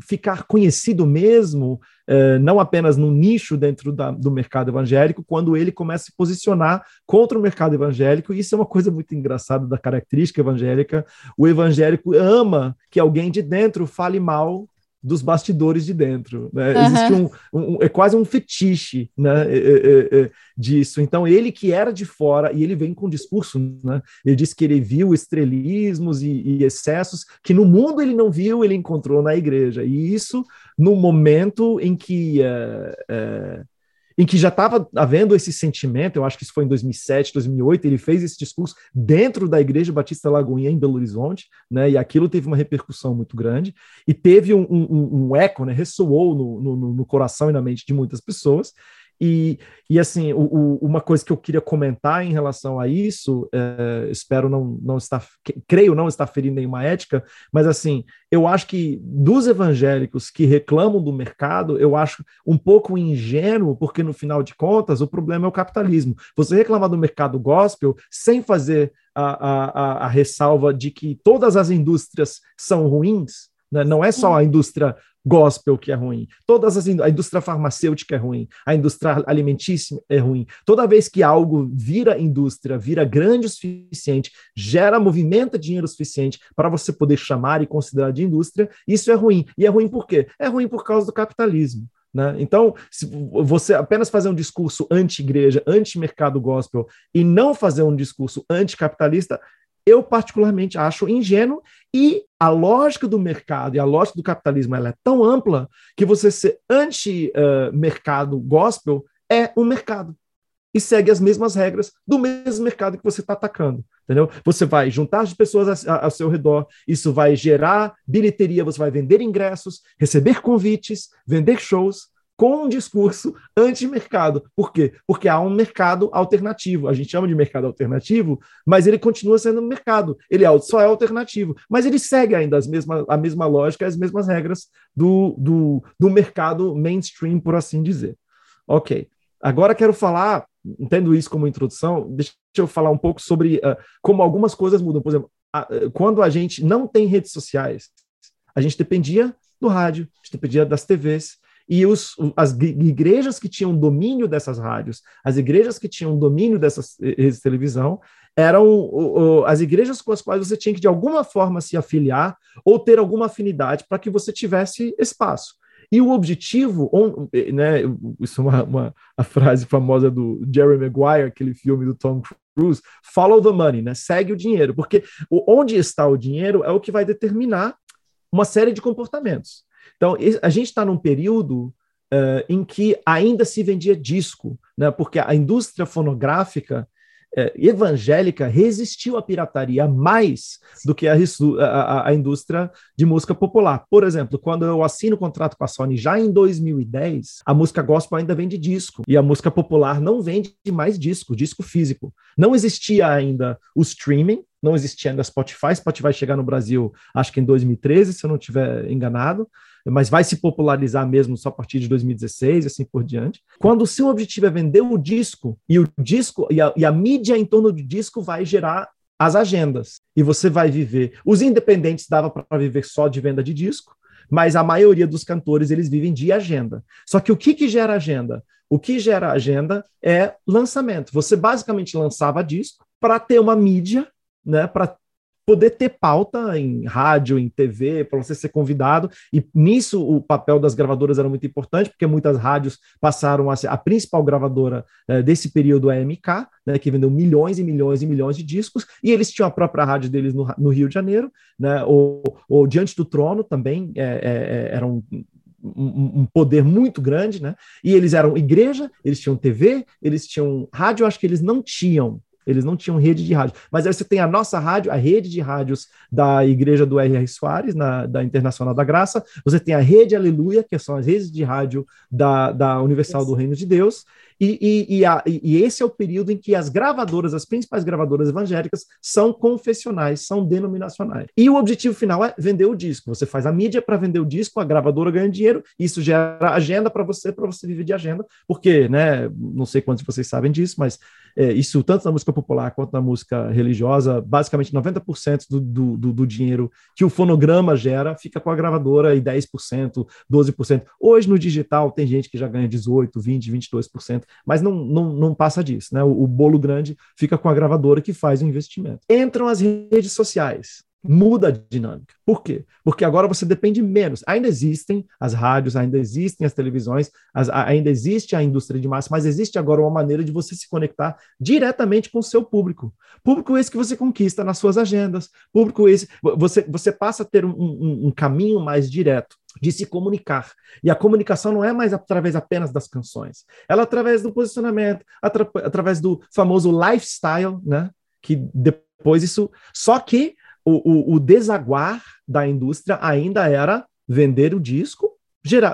Speaker 5: ficar conhecido mesmo, eh, não apenas no nicho dentro da, do mercado evangélico, quando ele começa a se posicionar contra o mercado evangélico. Isso é uma coisa muito engraçada da característica evangélica. O evangélico ama que alguém de dentro fale mal dos bastidores de dentro. Né? Uhum. Existe um, um, é quase um fetiche né, é, é, é, disso. Então, ele que era de fora, e ele vem com um discurso, né? ele diz que ele viu estrelismos e, e, excessos que no mundo ele não viu, ele encontrou na igreja. E isso no momento em que é, é em que já estava havendo esse sentimento, eu acho que isso foi em 2007, 2008, ele fez esse discurso dentro da Igreja Batista Lagoinha, em Belo Horizonte, né, e aquilo teve uma repercussão muito grande, e teve um, um, um eco, né, ressoou no, no, no coração e na mente de muitas pessoas, e, e assim, o, o, uma coisa que eu queria comentar em relação a isso, é, espero não, não estar, creio não estar ferindo nenhuma ética, mas assim, eu acho que dos evangélicos que reclamam do mercado, eu acho um pouco ingênuo, porque no final de contas o problema é o capitalismo. Você reclamar do mercado gospel sem fazer a, a, a ressalva de que todas as indústrias são ruins, né? não é só a indústria gospel que é ruim, todas as a indústria farmacêutica é ruim, a indústria alimentícia é ruim. Toda vez que algo vira indústria, vira grande o suficiente, gera movimenta dinheiro suficiente para você poder chamar e considerar de indústria, isso é ruim. E é ruim por quê? É ruim por causa do capitalismo. Né? Então, se você apenas fazer um discurso anti-igreja, anti-mercado gospel e não fazer um discurso anticapitalista, eu particularmente acho ingênuo e a lógica do mercado e a lógica do capitalismo ela é tão ampla que você ser anti-mercado uh, gospel é um mercado e segue as mesmas regras do mesmo mercado que você está atacando, entendeu? Você vai juntar as pessoas ao seu redor, isso vai gerar bilheteria, você vai vender ingressos, receber convites, vender shows, com um discurso anti-mercado. Por quê? Porque há um mercado alternativo. A gente chama de mercado alternativo, mas ele continua sendo um mercado. Ele é, só é alternativo, mas ele segue ainda as mesmas, a mesma lógica, as mesmas regras do, do, do mercado mainstream, por assim dizer. Ok. Agora quero falar, entendo isso como introdução, deixa eu falar um pouco sobre uh, como algumas coisas mudam. Por exemplo, uh, quando a gente não tem redes sociais, a gente dependia do rádio, a gente dependia das TVs, e os, as igrejas que tinham domínio dessas rádios, as igrejas que tinham domínio dessas redes de televisão, eram as igrejas com as quais você tinha que, de alguma forma, se afiliar ou ter alguma afinidade para que você tivesse espaço. E o objetivo, né, isso é uma, uma a frase famosa do Jerry Maguire, aquele filme do Tom Cruise, follow the money, né, segue o dinheiro, porque onde está o dinheiro é o que vai determinar uma série de comportamentos. Então, a gente está num período uh, em que ainda se vendia disco, né? porque a indústria fonográfica uh, evangélica resistiu à pirataria mais do que a, a, a, indústria de música popular. Por exemplo, quando eu assino o contrato com a Sony já em 2010, a música gospel ainda vende disco e a música popular não vende mais disco, disco físico. Não existia ainda o streaming, não existia ainda Spotify. Spotify chegar no Brasil, acho que em 2013, se eu não estiver enganado mas vai se popularizar mesmo só a partir de 2016 e assim por diante. Quando o seu objetivo é vender o disco, e o disco e a, e a mídia em torno do disco vai gerar as agendas, e você vai viver. Os independentes dava para viver só de venda de disco, mas a maioria dos cantores eles vivem de agenda. Só que o que, que gera agenda? O que gera agenda é lançamento. Você basicamente lançava disco para ter uma mídia, né, para poder ter pauta em rádio, em TV, para você ser convidado. E nisso o papel das gravadoras era muito importante, porque muitas rádios passaram a ser a principal gravadora eh, desse período é a MK, né, que vendeu milhões e milhões e milhões de discos, e eles tinham a própria rádio deles no, no Rio de Janeiro, né, ou, ou Diante do Trono também é, é, era um um, um, poder muito grande, né? E eles eram igreja, eles tinham TV, eles tinham rádio, acho que eles não tinham. Eles não tinham rede de rádio. Mas aí você tem a nossa rádio, a rede de rádios da Igreja do R.R. Soares, na, da Internacional da Graça. Você tem a Rede Aleluia, que são as redes de rádio da, da Universal do Reino de Deus. E, e, e, a, e, esse é o período em que as gravadoras, as principais gravadoras evangélicas, são confessionais, são denominacionais. E o objetivo final é vender o disco. Você faz a mídia para vender o disco, a gravadora ganha dinheiro, isso gera agenda para você, para você viver de agenda, porque, né, não sei quantos de vocês sabem disso, mas é, isso tanto na música popular quanto na música religiosa, basicamente 90% do, do, do, do dinheiro que o fonograma gera fica com a gravadora e 10%, 12%. Hoje no digital tem gente que já ganha 18%, 20%, 22%, mas não, não, não passa disso, né? O, o bolo grande fica com a gravadora que faz o investimento. Entram as redes sociais muda a dinâmica. Por quê? Porque agora você depende menos. Ainda existem as rádios, ainda existem as televisões, as, ainda existe a indústria de massa, mas existe agora uma maneira de você se conectar diretamente com o seu público. Público esse que você conquista nas suas agendas, público esse. Você, você passa a ter um, um, um caminho mais direto de se comunicar. E a comunicação não é mais através apenas das canções, ela é através do posicionamento, atra, através do famoso lifestyle, né? Que depois isso. Só que o, o, o desaguar da indústria ainda era vender o disco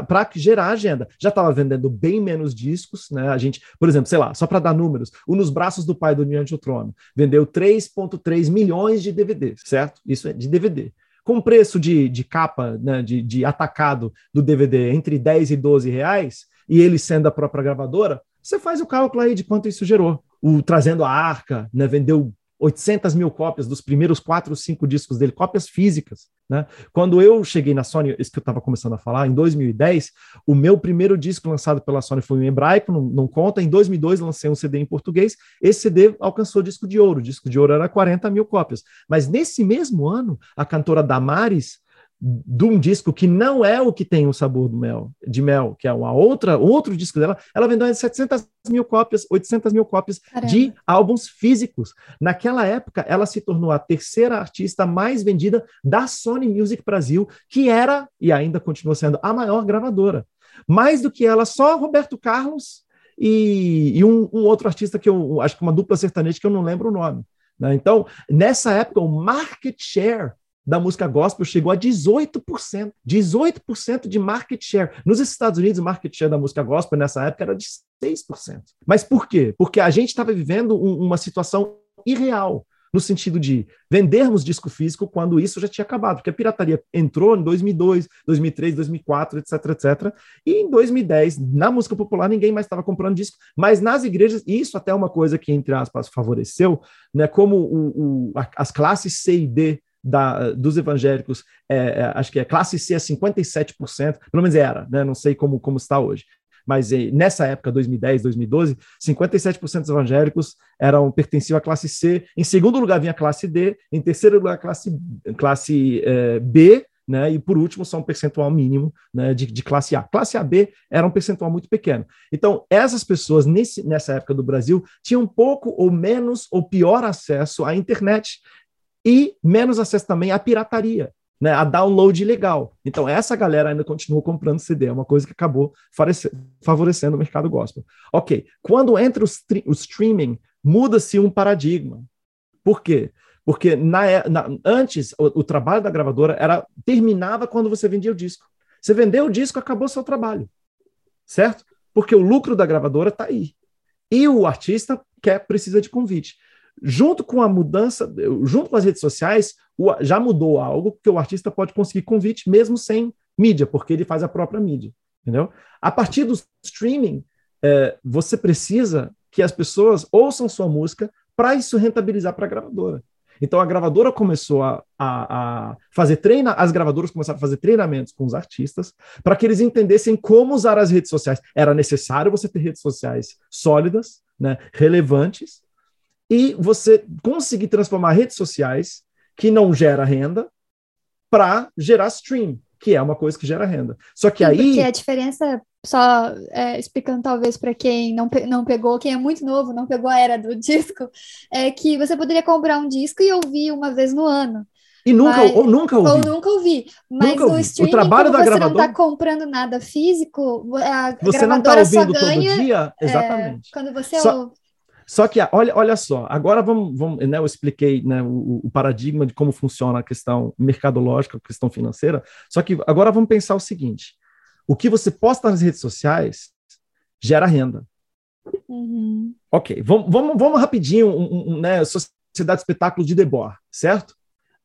Speaker 5: para gerar agenda. Já estava vendendo bem menos discos, né? A gente, por exemplo, sei lá, só para dar números, o Nos Braços do Pai do Diante do Trono vendeu 3,3 milhões de DVDs, certo? Isso é de DVD. Com preço de, de capa, né, de, de atacado do DVD entre 10 e 12 reais, e ele sendo a própria gravadora, você faz o cálculo aí de quanto isso gerou. O Trazendo a Arca, né, vendeu 800 mil cópias dos primeiros quatro, cinco discos dele, cópias físicas. Né? Quando eu cheguei na Sony, isso que eu estava começando a falar, em 2010, o meu primeiro disco lançado pela Sony foi em hebraico, não, não, conta. Em 2002, lancei um CD em português. Esse CD alcançou disco de ouro. O disco de ouro era 40 mil cópias. Mas nesse mesmo ano, a cantora Damares de um disco que não é o que tem o sabor do mel, de mel, que é uma outra, outro disco dela, ela vendeu 700 mil cópias, 800 mil cópias Caramba. de álbuns físicos. Naquela época, ela se tornou a terceira artista mais vendida da Sony Music Brasil, que era, e ainda continua sendo, a maior gravadora. Mais do que ela, só Roberto Carlos e, e um, um, outro artista que eu acho que uma dupla sertaneja que eu não lembro o nome. Né? Então, nessa época, o market share da música gospel chegou a 18%. 18% de market share. Nos Estados Unidos, o market share da música gospel nessa época era de 6%. Mas por quê? Porque a gente estava vivendo um, uma situação irreal no sentido de vendermos disco físico quando isso já tinha acabado, porque a pirataria entrou em 2002, 2003, 2004, etc, etc. E em 2010, na música popular, ninguém mais estava comprando disco, mas nas igrejas, isso até é uma coisa que, entre aspas, favoreceu, né, como o, o, as classes C e D da, dos evangélicos, é, é, acho que é classe C é 57%, pelo menos era, né? não sei como, como está hoje. Mas nessa época, 2010, 2012, 57% dos evangélicos eram pertenciam à classe C. Em segundo lugar vinha a classe D. Em terceiro lugar, a classe, classe eh, B. Né, e por último, só um percentual mínimo né, de, de, classe A. Classe AB era um percentual muito pequeno. Então, essas pessoas, nesse, nessa época do Brasil, tinham pouco ou menos ou pior acesso à internet e menos acesso também à pirataria, né, a download ilegal. Então, essa galera ainda continua comprando CD, é uma coisa que acabou favorecendo o mercado gospel. Ok, quando entra o, o streaming, muda-se um paradigma. Por quê? Porque na, é, na, antes o, o, trabalho da gravadora era terminava quando você vendia o disco. Você vendeu o disco, acabou seu trabalho, certo? Porque o lucro da gravadora está aí. E o artista quer precisa de convite junto com a mudança, junto com as redes sociais, já mudou algo, porque o artista pode conseguir convite mesmo sem mídia, porque ele faz a própria mídia, entendeu? A partir do streaming, é, você precisa que as pessoas ouçam sua música para isso rentabilizar para a gravadora. Então a gravadora começou a, a, a fazer treina, as gravadoras começaram a fazer treinamentos com os artistas para que eles entendessem como usar as redes sociais. Era necessário você ter redes sociais sólidas, né, relevantes, e você conseguir transformar redes sociais que não gera renda para gerar stream, que é uma coisa que gera renda. Só que Sim, aí.
Speaker 2: Porque a diferença, só é, explicando talvez para quem não, não pegou, quem é muito novo, não pegou a era do disco, é que você poderia comprar um disco e ouvir uma vez no ano.
Speaker 5: E nunca,
Speaker 2: Mas-
Speaker 5: ou nunca ouvi.
Speaker 2: Ou nunca ouvi. Mas
Speaker 5: Nunca
Speaker 2: no
Speaker 5: ouvi. O trabalho da
Speaker 2: você não
Speaker 5: gravadora-
Speaker 2: tá comprando nada físico, a
Speaker 5: Você não está
Speaker 2: gravadora só
Speaker 5: ouvindo
Speaker 2: ganha
Speaker 5: todo dia?
Speaker 2: é,
Speaker 5: Exatamente.
Speaker 2: quando você
Speaker 5: Só-
Speaker 2: ouve.
Speaker 5: Só que, olha, olha só, agora vamos, vamos né, eu expliquei né, o, o paradigma de como funciona a questão mercadológica, a questão financeira, só que agora vamos pensar o seguinte, o que você posta nas redes sociais gera renda.
Speaker 2: Uhum.
Speaker 5: Ok, vamos, vamos, vamos rapidinho, um, um, né, Sociedade de Espetáculo de Debord, certo?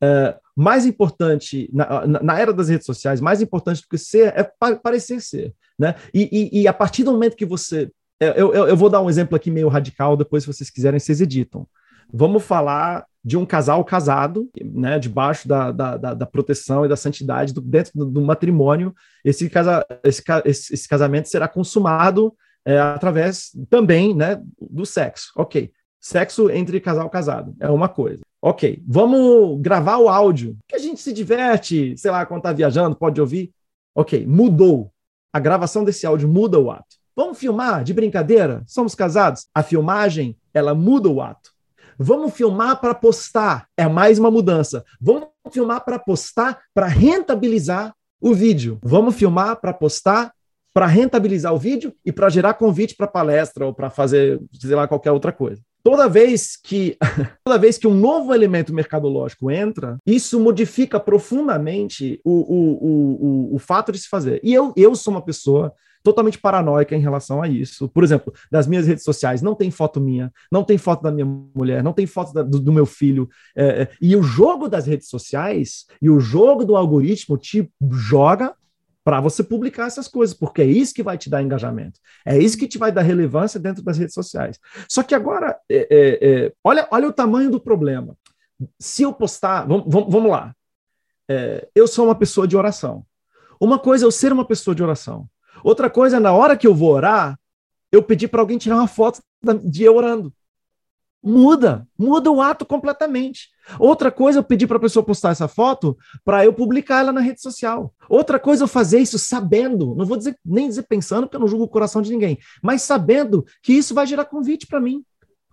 Speaker 5: É, mais importante, na, na, na era das redes sociais, mais importante do que ser é pa- parecer ser, né? E, e, e a partir do momento que você eu, eu, eu vou dar um exemplo aqui meio radical, depois, se vocês quiserem, vocês editam. Vamos falar de um casal casado, né, debaixo da, da, da, da proteção e da santidade do, dentro do, do matrimônio. Esse, casa, esse, esse casamento será consumado é, através também né, do sexo. Ok. Sexo entre casal casado é uma coisa. Ok. Vamos gravar o áudio, que a gente se diverte, sei lá, quando está viajando, pode ouvir. Ok. Mudou. A gravação desse áudio muda o ato. Vamos filmar de brincadeira? Somos casados? A filmagem, ela muda o ato. Vamos filmar para postar? É mais uma mudança. Vamos filmar para postar para rentabilizar o vídeo. Vamos filmar para postar para rentabilizar o vídeo e para gerar convite para palestra ou para fazer, sei lá, qualquer outra coisa. Toda vez que toda vez que um novo elemento mercadológico entra, isso modifica profundamente o, o, o, o, o fato de se fazer. E eu, eu sou uma pessoa totalmente paranoica em relação a isso. Por exemplo, das minhas redes sociais, não tem foto minha, não tem foto da minha mulher, não tem foto da, do, do, meu filho. É, é, e o jogo das redes sociais e o jogo do algoritmo te joga para você publicar essas coisas, porque é isso que vai te dar engajamento, é isso que te vai dar relevância dentro das redes sociais. Só que agora, é, olha, olha o tamanho do problema. Se eu postar, vamos, vamos lá, é, eu sou uma pessoa de oração. Uma coisa é eu ser uma pessoa de oração. Outra coisa, na hora que eu vou orar, eu pedi para alguém tirar uma foto de eu orando. Muda, muda o ato completamente. Outra coisa, eu pedi para a pessoa postar essa foto para eu publicar ela na rede social. Outra coisa, eu fazer isso sabendo, não vou dizer nem dizer pensando, porque eu não julgo o coração de ninguém, mas sabendo que isso vai gerar convite para mim,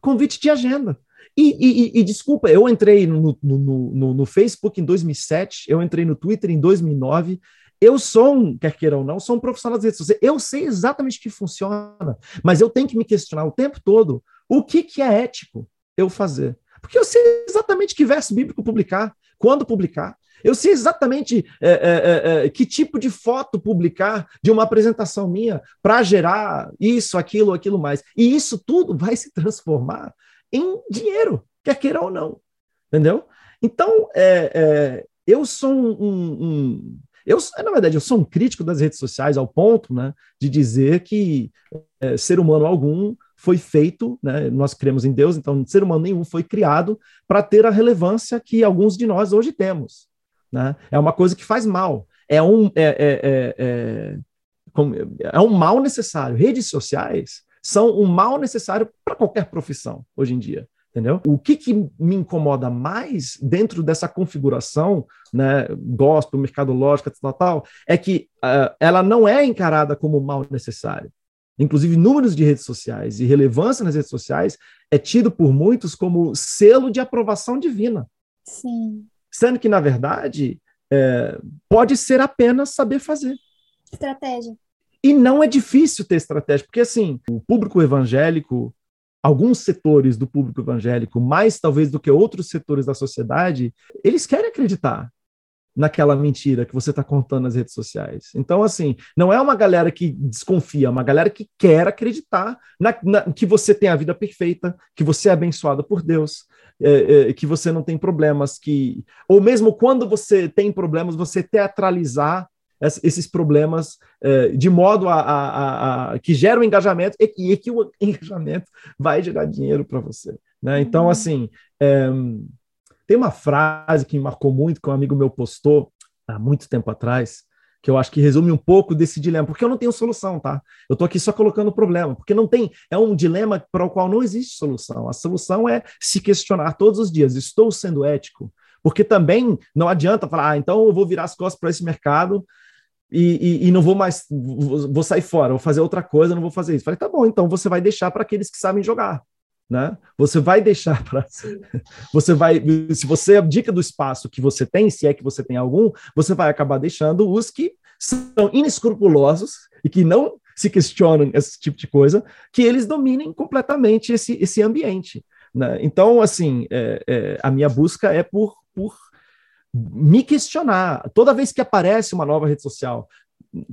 Speaker 5: convite de agenda. E, e, e, desculpa, eu entrei no, no, no, no Facebook em 2007, eu entrei no Twitter em 2009, eu sou um, quer queira ou não, sou um profissional das redes sociais. Eu sei exatamente o que funciona, mas eu tenho que me questionar o tempo todo o que, que é ético eu fazer. Porque eu sei exatamente que verso bíblico publicar, quando publicar. Eu sei exatamente é, é, é, que tipo de foto publicar de uma apresentação minha para gerar isso, aquilo, aquilo mais. E isso tudo vai se transformar em dinheiro, quer queira ou não. Entendeu? Então, eu sou um, um eu, na verdade, eu sou um crítico das redes sociais ao ponto né, de dizer que é, ser humano algum foi feito, né, nós cremos em Deus, então ser humano nenhum foi criado para ter a relevância que alguns de nós hoje temos. Né? É uma coisa que faz mal. É um, é, é, é, é um mal necessário. Redes sociais são um mal necessário para qualquer profissão hoje em dia entendeu? O que, que me incomoda mais dentro dessa configuração, né, gospel, mercadológica, tal, tal, é que uh, ela não é encarada como mal necessário. Inclusive, números de redes sociais e relevância nas redes sociais é tido por muitos como selo de aprovação divina.
Speaker 2: Sim.
Speaker 5: Sendo que, na verdade, é, pode ser apenas saber fazer.
Speaker 2: Estratégia.
Speaker 5: E não é difícil ter estratégia, porque, assim, o público evangélico, alguns setores do público evangélico, mais talvez do que outros setores da sociedade, eles querem acreditar naquela mentira que você está contando nas redes sociais. Então, assim, não é uma galera que desconfia, é uma galera que quer acreditar na, na, que você tem a vida perfeita, que você é abençoada por Deus, é, é, que você não tem problemas, que ou mesmo quando você tem problemas, você teatralizar esses problemas eh, de modo a, a, a, que gera um engajamento e, e, que o engajamento vai gerar dinheiro para você. Né? Então, uhum. assim, é, tem uma frase que me marcou muito, que um amigo meu postou há muito tempo atrás, que eu acho que resume um pouco desse dilema, porque eu não tenho solução, tá? Eu estou aqui só colocando o problema, porque não tem, é um dilema para o qual não existe solução. A solução é se questionar todos os dias: estou sendo ético? Porque também não adianta falar, ah, então eu vou virar as costas para esse mercado e, e, e, não vou mais, vou, sair fora, vou fazer outra coisa, não vou fazer isso. Falei, tá bom, então você vai deixar para aqueles que sabem jogar. né? Você vai deixar para. Você vai. Se você abdica do espaço que você tem, se é que você tem algum, você vai acabar deixando os que são inescrupulosos e que não se questionam esse tipo de coisa, que eles dominem completamente esse, esse ambiente. Né? Então, assim, é, é, a minha busca é por, por me questionar. Toda vez que aparece uma nova rede social,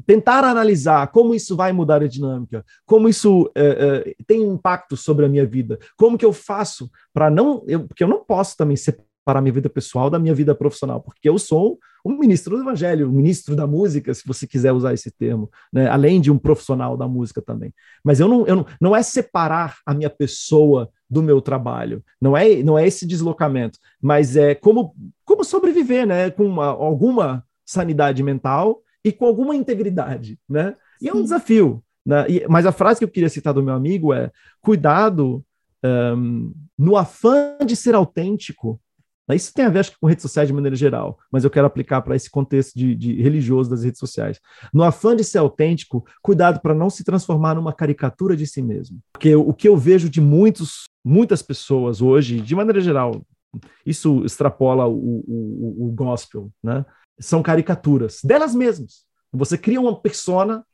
Speaker 5: tentar analisar como isso vai mudar a dinâmica, como isso é, é, tem impacto sobre a minha vida, como que eu faço para não, eu, porque eu não posso também separar minha vida pessoal da minha vida profissional, porque eu sou um ministro do evangelho, um ministro da música, se você quiser usar esse termo, né? além de um profissional da música também. Mas eu não, eu não, não é separar a minha pessoa do meu trabalho, não é, não é esse deslocamento, mas é como, como sobreviver, né, com uma, alguma sanidade mental e com alguma integridade, né? E é um desafio, né? E, mas a frase que eu queria citar do meu amigo é: cuidado um, no afã de ser autêntico. Né? Isso tem a ver acho, com redes sociais de maneira geral, mas eu quero aplicar para esse contexto de, de, religioso das redes sociais. No afã de ser autêntico, cuidado para não se transformar numa caricatura de si mesmo. Porque o que eu vejo de muitos, muitas pessoas hoje, de maneira geral, isso extrapola o, o, o gospel, né? são caricaturas delas mesmas. Você cria uma persona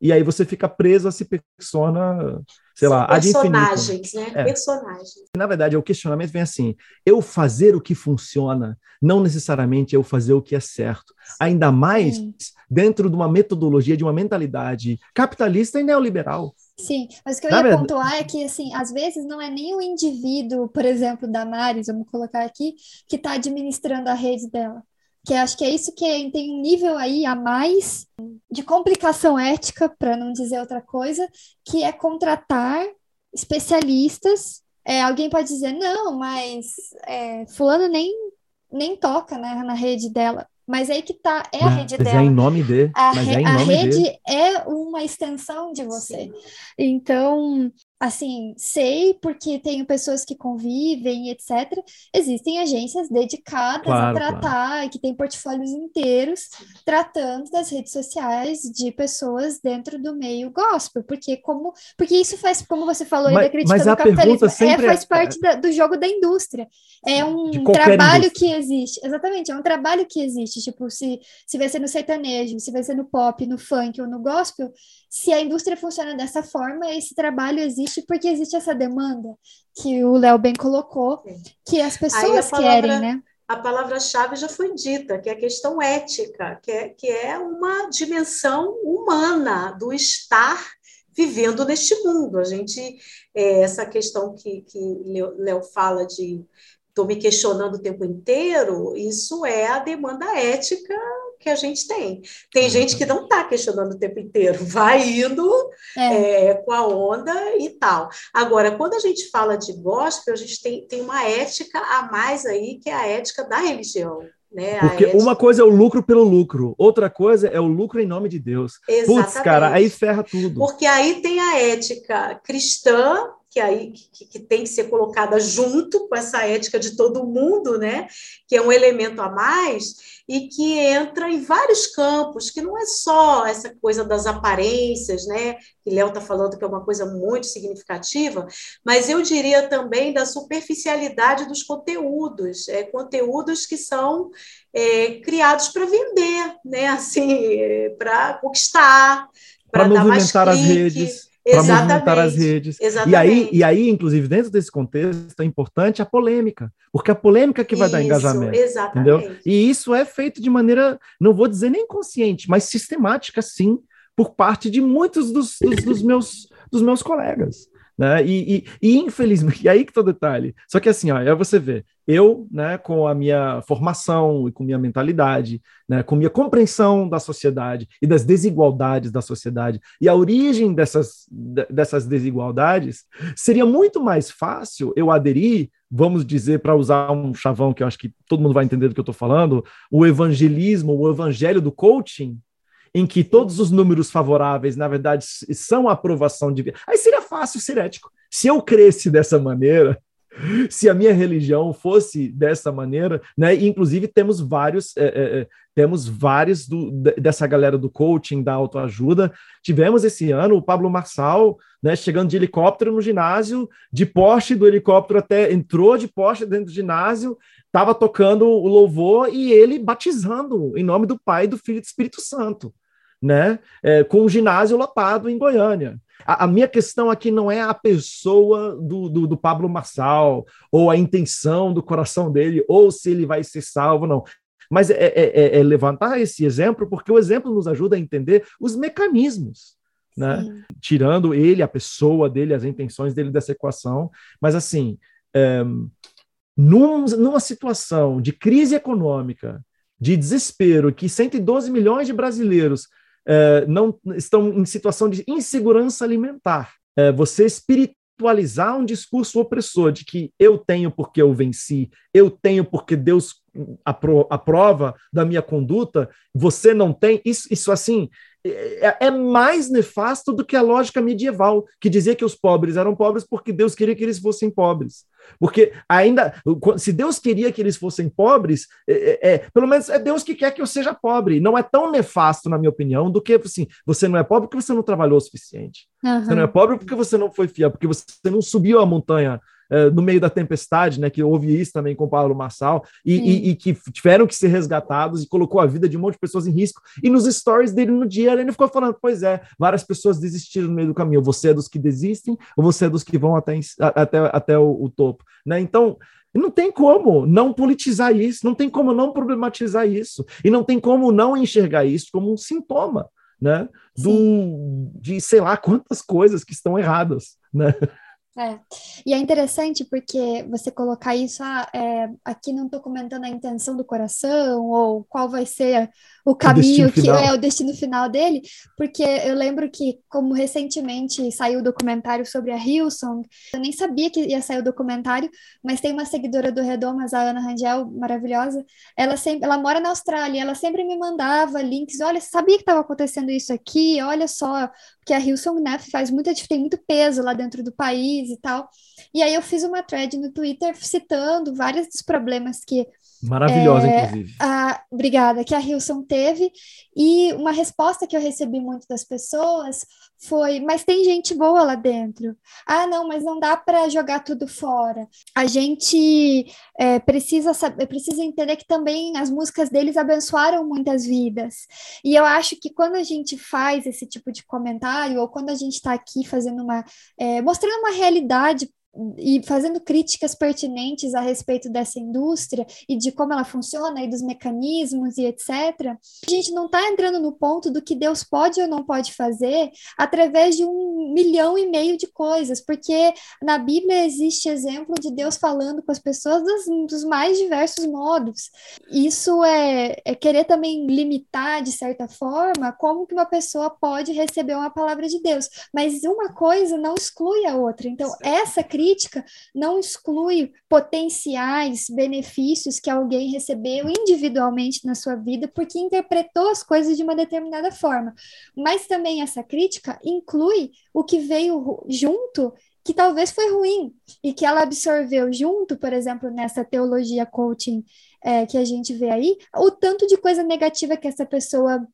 Speaker 5: e aí você fica preso a essa persona, sei
Speaker 4: são
Speaker 5: lá,
Speaker 4: personagens, né? É. Personagens.
Speaker 5: Na verdade, o questionamento vem assim: eu fazer o que funciona, não necessariamente eu fazer o que é certo. Ainda mais Sim. dentro de uma metodologia, de uma mentalidade capitalista e neoliberal.
Speaker 2: Sim, mas o que eu ia pontuar é que, assim, às vezes não é nem o indivíduo, por exemplo, da Maris, vamos colocar aqui, que está administrando a rede dela que acho que é isso que é, tem um nível aí a mais de complicação ética, para não dizer outra coisa, que é contratar especialistas. É, alguém pode dizer, não, mas é, fulano nem, nem toca né, na rede dela. Mas aí que tá, é a rede
Speaker 5: mas
Speaker 2: dela.
Speaker 5: É em nome de.
Speaker 2: A, re,
Speaker 5: é
Speaker 2: a rede
Speaker 5: de.
Speaker 2: é uma extensão de você. Sim. Então, assim, sei porque tenho pessoas que convivem, etc. Existem agências dedicadas claro, a tratar, claro. que têm portfólios inteiros tratando das redes sociais de pessoas dentro do meio gospel, porque como porque isso faz, como você falou
Speaker 5: mas,
Speaker 2: aí da crítica do capitalismo, é, faz
Speaker 5: é,
Speaker 2: parte da, do jogo da indústria. É um trabalho indústria. que existe. Exatamente, é um trabalho que existe, tipo, se se vai ser no sertanejo, se vai ser no pop, no funk ou no gospel, se a indústria funciona dessa forma, esse trabalho existe porque existe essa demanda que o Léo bem colocou, que as pessoas palavra, querem, né?
Speaker 4: A palavra-chave já foi dita, que é a questão ética, que é, que é uma dimensão humana do estar vivendo neste mundo. A gente, é, essa questão que, que Léo fala de estou me questionando o tempo inteiro, isso é a demanda ética que a gente tem. Tem gente que não está questionando o tempo inteiro, vai indo é. É, com a onda e tal. Agora, quando a gente fala de gospel, a gente tem, tem uma ética a mais aí, que é a ética da religião. Né?
Speaker 5: Porque ética... uma coisa é o lucro pelo lucro, outra coisa é o lucro em nome de Deus. Exatamente. Putz, cara, aí ferra tudo.
Speaker 4: Porque aí tem a ética cristã, que aí que, que, tem que ser colocada junto com essa ética de todo mundo, né? Que é um elemento a mais e que entra em vários campos, que não é só essa coisa das aparências, né? Que Léo está falando que é uma coisa muito significativa, mas eu diria também da superficialidade dos conteúdos, é, conteúdos que são é, criados para vender, né? Assim, é, para conquistar, para
Speaker 5: movimentar as redes para movimentar as redes.
Speaker 4: Exatamente.
Speaker 5: E aí, e aí, inclusive, dentro desse contexto, é importante a polêmica, porque a polêmica que vai isso, dar engajamento. Exatamente. Entendeu? E isso é feito de maneira, não vou dizer nem consciente, mas sistemática, sim, por parte de muitos dos, dos, dos meus, dos meus colegas. Né? E, e, e, infelizmente, e aí que tá o detalhe. Só que assim, ó, aí você vê, eu, né, com a minha formação e com minha mentalidade, né, com minha compreensão da sociedade e das desigualdades da sociedade e a origem dessas, dessas desigualdades, seria muito mais fácil eu aderir, vamos dizer, para usar um chavão que eu acho que todo mundo vai entender do que eu estou falando, o evangelismo, o evangelho do coaching, em que todos os números favoráveis, na verdade, são aprovação de. Aí seria fácil ser ético. Se eu cresce dessa maneira, se a minha religião fosse dessa maneira, né? inclusive temos vários, é, é, é, temos vários do, dessa galera do coaching, da autoajuda. Tivemos esse ano o Pablo Marçal, né, chegando de helicóptero no ginásio, de poste do helicóptero até entrou de poste dentro do ginásio, estava tocando o louvor e ele batizando em nome do Pai, do Filho e do Espírito Santo, né? É, com o ginásio lotado em Goiânia. A, a, minha questão aqui não é a pessoa do, do, do, Pablo Marçal, ou a intenção do coração dele, ou se ele vai ser salvo, não. Mas é, é, é, é levantar esse exemplo, porque o exemplo nos ajuda a entender os mecanismos. Né? Tirando ele, a pessoa dele, as intenções dele dessa equação. Mas, assim, é, num, numa situação de crise econômica, de desespero, que 112 milhões de brasileiros é, não estão em situação de insegurança alimentar. É, você espiritualizar um discurso opressor de que eu tenho porque eu venci, eu tenho porque Deus apro aprova da minha conduta, você não tem, isso, isso assim, é, é, mais nefasto do que a lógica medieval, que dizia que os pobres eram pobres porque Deus queria que eles fossem pobres. Porque ainda, se Deus queria que eles fossem pobres, é, é, é, pelo menos é Deus que quer que eu seja pobre. Não é tão nefasto, na minha opinião, do que assim, você não é pobre porque você não trabalhou o suficiente. Uhum. Você não é pobre porque você não foi fiel, porque você não subiu a montanha eh, no meio da tempestade, né? Que houve isso também com Paulo Marçal, e, e, e, que tiveram que ser resgatados e colocou a vida de um monte de pessoas em risco. E nos stories dele no dia, ele ficou falando: pois é, várias pessoas desistiram no meio do caminho. Você é dos que desistem, ou você é dos que vão até, até, até o, o topo, né? Então. Não tem como não politizar isso, não tem como não problematizar isso, e não tem como não enxergar isso como um sintoma, né? Do, de sei lá quantas coisas que estão erradas, né?
Speaker 2: É, e é interessante porque você colocar isso, ah, é, aqui não estou comentando a intenção do coração, ou qual vai ser o caminho o que final. é o destino final dele, porque eu lembro que, como recentemente saiu o documentário sobre a Hillsong, eu nem sabia que ia sair o documentário, mas tem uma seguidora do Redomas, a Ana Rangel, maravilhosa, ela sempre, ela mora na Austrália, ela sempre me mandava links, olha, sabia que estava acontecendo isso aqui, olha só, porque a Hillsong né, faz muita, tem muito peso lá dentro do país e tal. E aí eu fiz uma thread no Twitter citando vários dos problemas que
Speaker 5: Maravilhosa, é, inclusive.
Speaker 2: A, obrigada, que a Hilson teve. E uma resposta que eu recebi muito das pessoas foi: mas tem gente boa lá dentro. Ah, não, mas não dá para jogar tudo fora. A gente é, precisa saber, precisa entender que também as músicas deles abençoaram muitas vidas. E eu acho que quando a gente faz esse tipo de comentário, ou quando a gente está aqui fazendo uma. É, mostrando uma realidade e fazendo críticas pertinentes a respeito dessa indústria e de como ela funciona e dos mecanismos e etc. A gente não está entrando no ponto do que Deus pode ou não pode fazer através de um milhão e meio de coisas, porque na Bíblia existe exemplo de Deus falando com as pessoas dos, dos mais diversos modos. Isso é, é querer também limitar, de certa forma, como que uma pessoa pode receber uma palavra de Deus, mas uma coisa não exclui a outra. Então, essa crítica crítica não exclui potenciais benefícios que alguém recebeu individualmente na sua vida porque interpretou as coisas de uma determinada forma. Mas também essa crítica inclui o que veio junto que talvez foi ruim e que ela absorveu junto, por exemplo, nessa teologia coaching é, que a gente vê aí, o tanto de coisa negativa que essa pessoa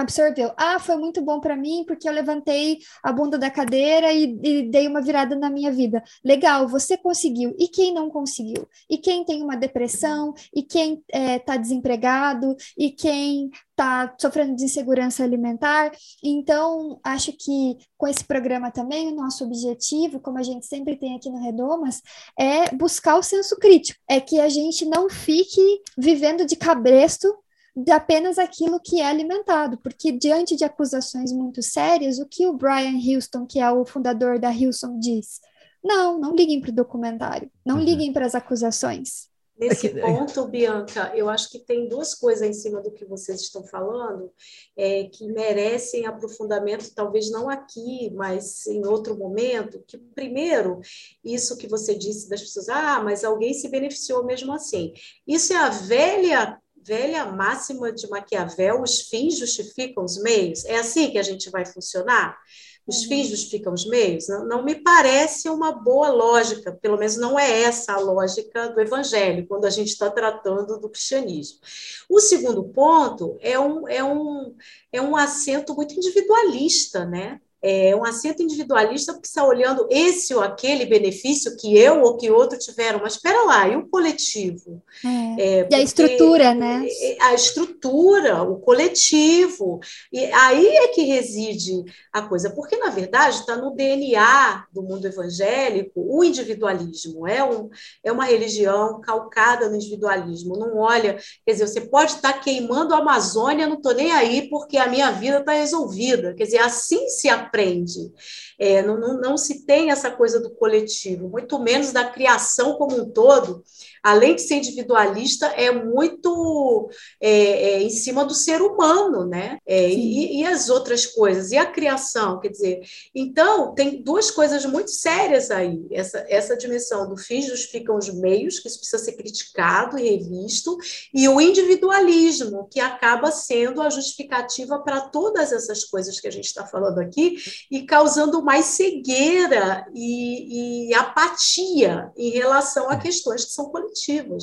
Speaker 2: absorveu. Ah, foi muito bom para mim porque eu levantei a bunda da cadeira e, e, dei uma virada na minha vida. Legal, você conseguiu. E quem não conseguiu? E quem tem uma depressão? E quem está é, desempregado? E quem está sofrendo de insegurança alimentar? Então, acho que com esse programa também, o nosso objetivo, como a gente sempre tem aqui no Redomas, é buscar o senso crítico. É que a gente não fique vivendo de cabresto de apenas aquilo que é alimentado, porque diante de acusações muito sérias, o que o Brian Houston, que é o fundador da Houston, diz? Não, não liguem para o documentário, não uhum. liguem para as acusações.
Speaker 4: Nesse é ponto, Bianca, eu acho que tem duas coisas em cima do que vocês estão falando é, que merecem aprofundamento, talvez não aqui, mas em outro momento. Que primeiro, isso que você disse das pessoas, ah, mas alguém se beneficiou mesmo assim. Isso é a velha velha máxima de Maquiavel, os fins justificam os meios. É assim que a gente vai funcionar? Os uhum. fins justificam os meios? Não, não, me parece uma boa lógica, pelo menos não é essa a lógica do evangelho, quando a gente está tratando do cristianismo. O segundo ponto é um, é um, é um acento muito individualista, né? É, um assento individualista porque está olhando esse ou aquele benefício que eu ou que outro tiveram, mas espera lá, e o coletivo?
Speaker 2: É. É, e a estrutura, né?
Speaker 4: É, a estrutura, o coletivo, e aí é que reside a coisa, porque na verdade está no DNA do mundo evangélico o individualismo, é, um, é uma religião calcada no individualismo, não olha, quer dizer, você pode estar tá queimando a Amazônia, não estou nem aí porque a minha vida está resolvida, quer dizer, assim se aprende. É, não, não, não se tem essa coisa do coletivo, muito menos da criação como um todo, além de ser individualista, é muito é, é, em cima do ser humano, né? É, e, e, as outras coisas, e a criação, quer dizer. Então, tem duas coisas muito sérias aí. Essa, essa dimensão do fim justificam os meios, que isso precisa ser criticado e revisto, e o individualismo, que acaba sendo a justificativa para todas essas coisas que a gente está falando aqui, e causando mais cegueira e, e apatia em relação a questões que são coletivas.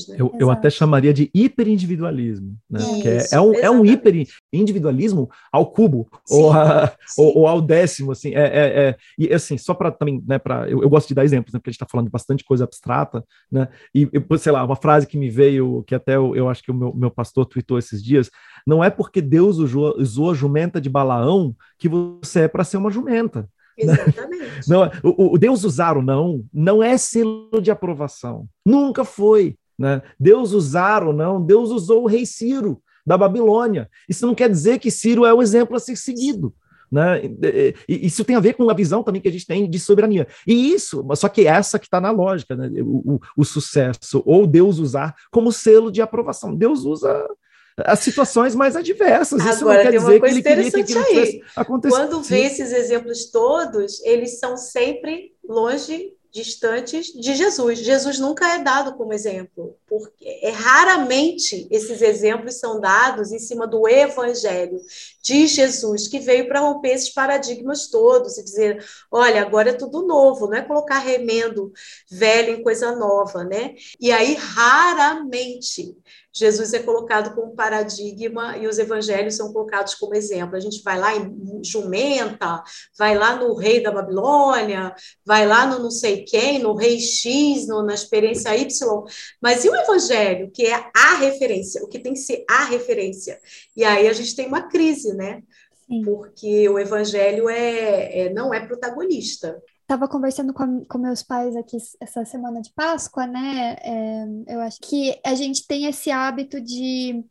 Speaker 4: Né?
Speaker 5: Eu, eu até chamaria de hiperindividualismo, né? Isso, que é, é, um, é um hiperindividualismo ao cubo, sim, ou, a, ou, ou, ao décimo, assim, é, é, é e assim, só para também, né, para eu, eu, gosto de dar exemplos, né, porque a gente está falando de bastante coisa abstrata, né, e, sei lá, uma frase que me veio, que até eu, eu acho que o meu, meu pastor tweetou esses dias, não é porque Deus usou, usou a jumenta de Balaão que você é para ser uma jumenta.
Speaker 4: Exatamente.
Speaker 5: Não, o, o Deus usar ou não, não é selo de aprovação. Nunca foi. Né? Deus usar ou não, Deus usou o rei Ciro da Babilônia. Isso não quer dizer que Ciro é o exemplo a ser seguido. Né? Isso tem a ver com a visão também que a gente tem de soberania. E isso, só que essa que está na lógica, né? o, o, o, sucesso, ou Deus usar como selo de aprovação. Deus usa as situações mais adversas. Isso Agora, não quer dizer que ele queria que aquilo
Speaker 4: tivesse acontecido. Quando vê esses exemplos todos, eles são sempre longe distantes de Jesus. Jesus nunca é dado como exemplo, porque é raramente esses exemplos são dados em cima do evangelho de Jesus, que veio para romper esses paradigmas todos e dizer, olha, agora é tudo novo, não é colocar remendo velho em coisa nova, né? E aí raramente Jesus é colocado como paradigma e os evangelhos são colocados como exemplo. A gente vai lá em Jumenta, vai lá no rei da Babilônia, vai lá no não sei quem, no rei X, no, na experiência Y, mas e o evangelho, que é a referência, o que tem que ser a referência? E aí a gente tem uma crise, né? Sim. Porque o evangelho é, é não é protagonista
Speaker 2: estava conversando com, com, meus pais aqui essa semana de Páscoa, né? É, eu acho que a gente tem esse hábito de,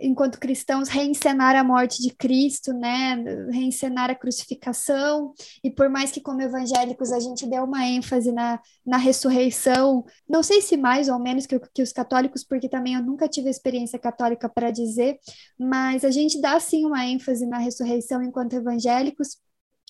Speaker 2: enquanto cristãos, reencenar a morte de Cristo, né? Reencenar a crucificação. E por mais que, como evangélicos, a gente dê uma ênfase na, na ressurreição, não sei se mais ou menos que, que os católicos, porque também eu nunca tive experiência católica para dizer, mas a gente dá sim uma ênfase na ressurreição enquanto evangélicos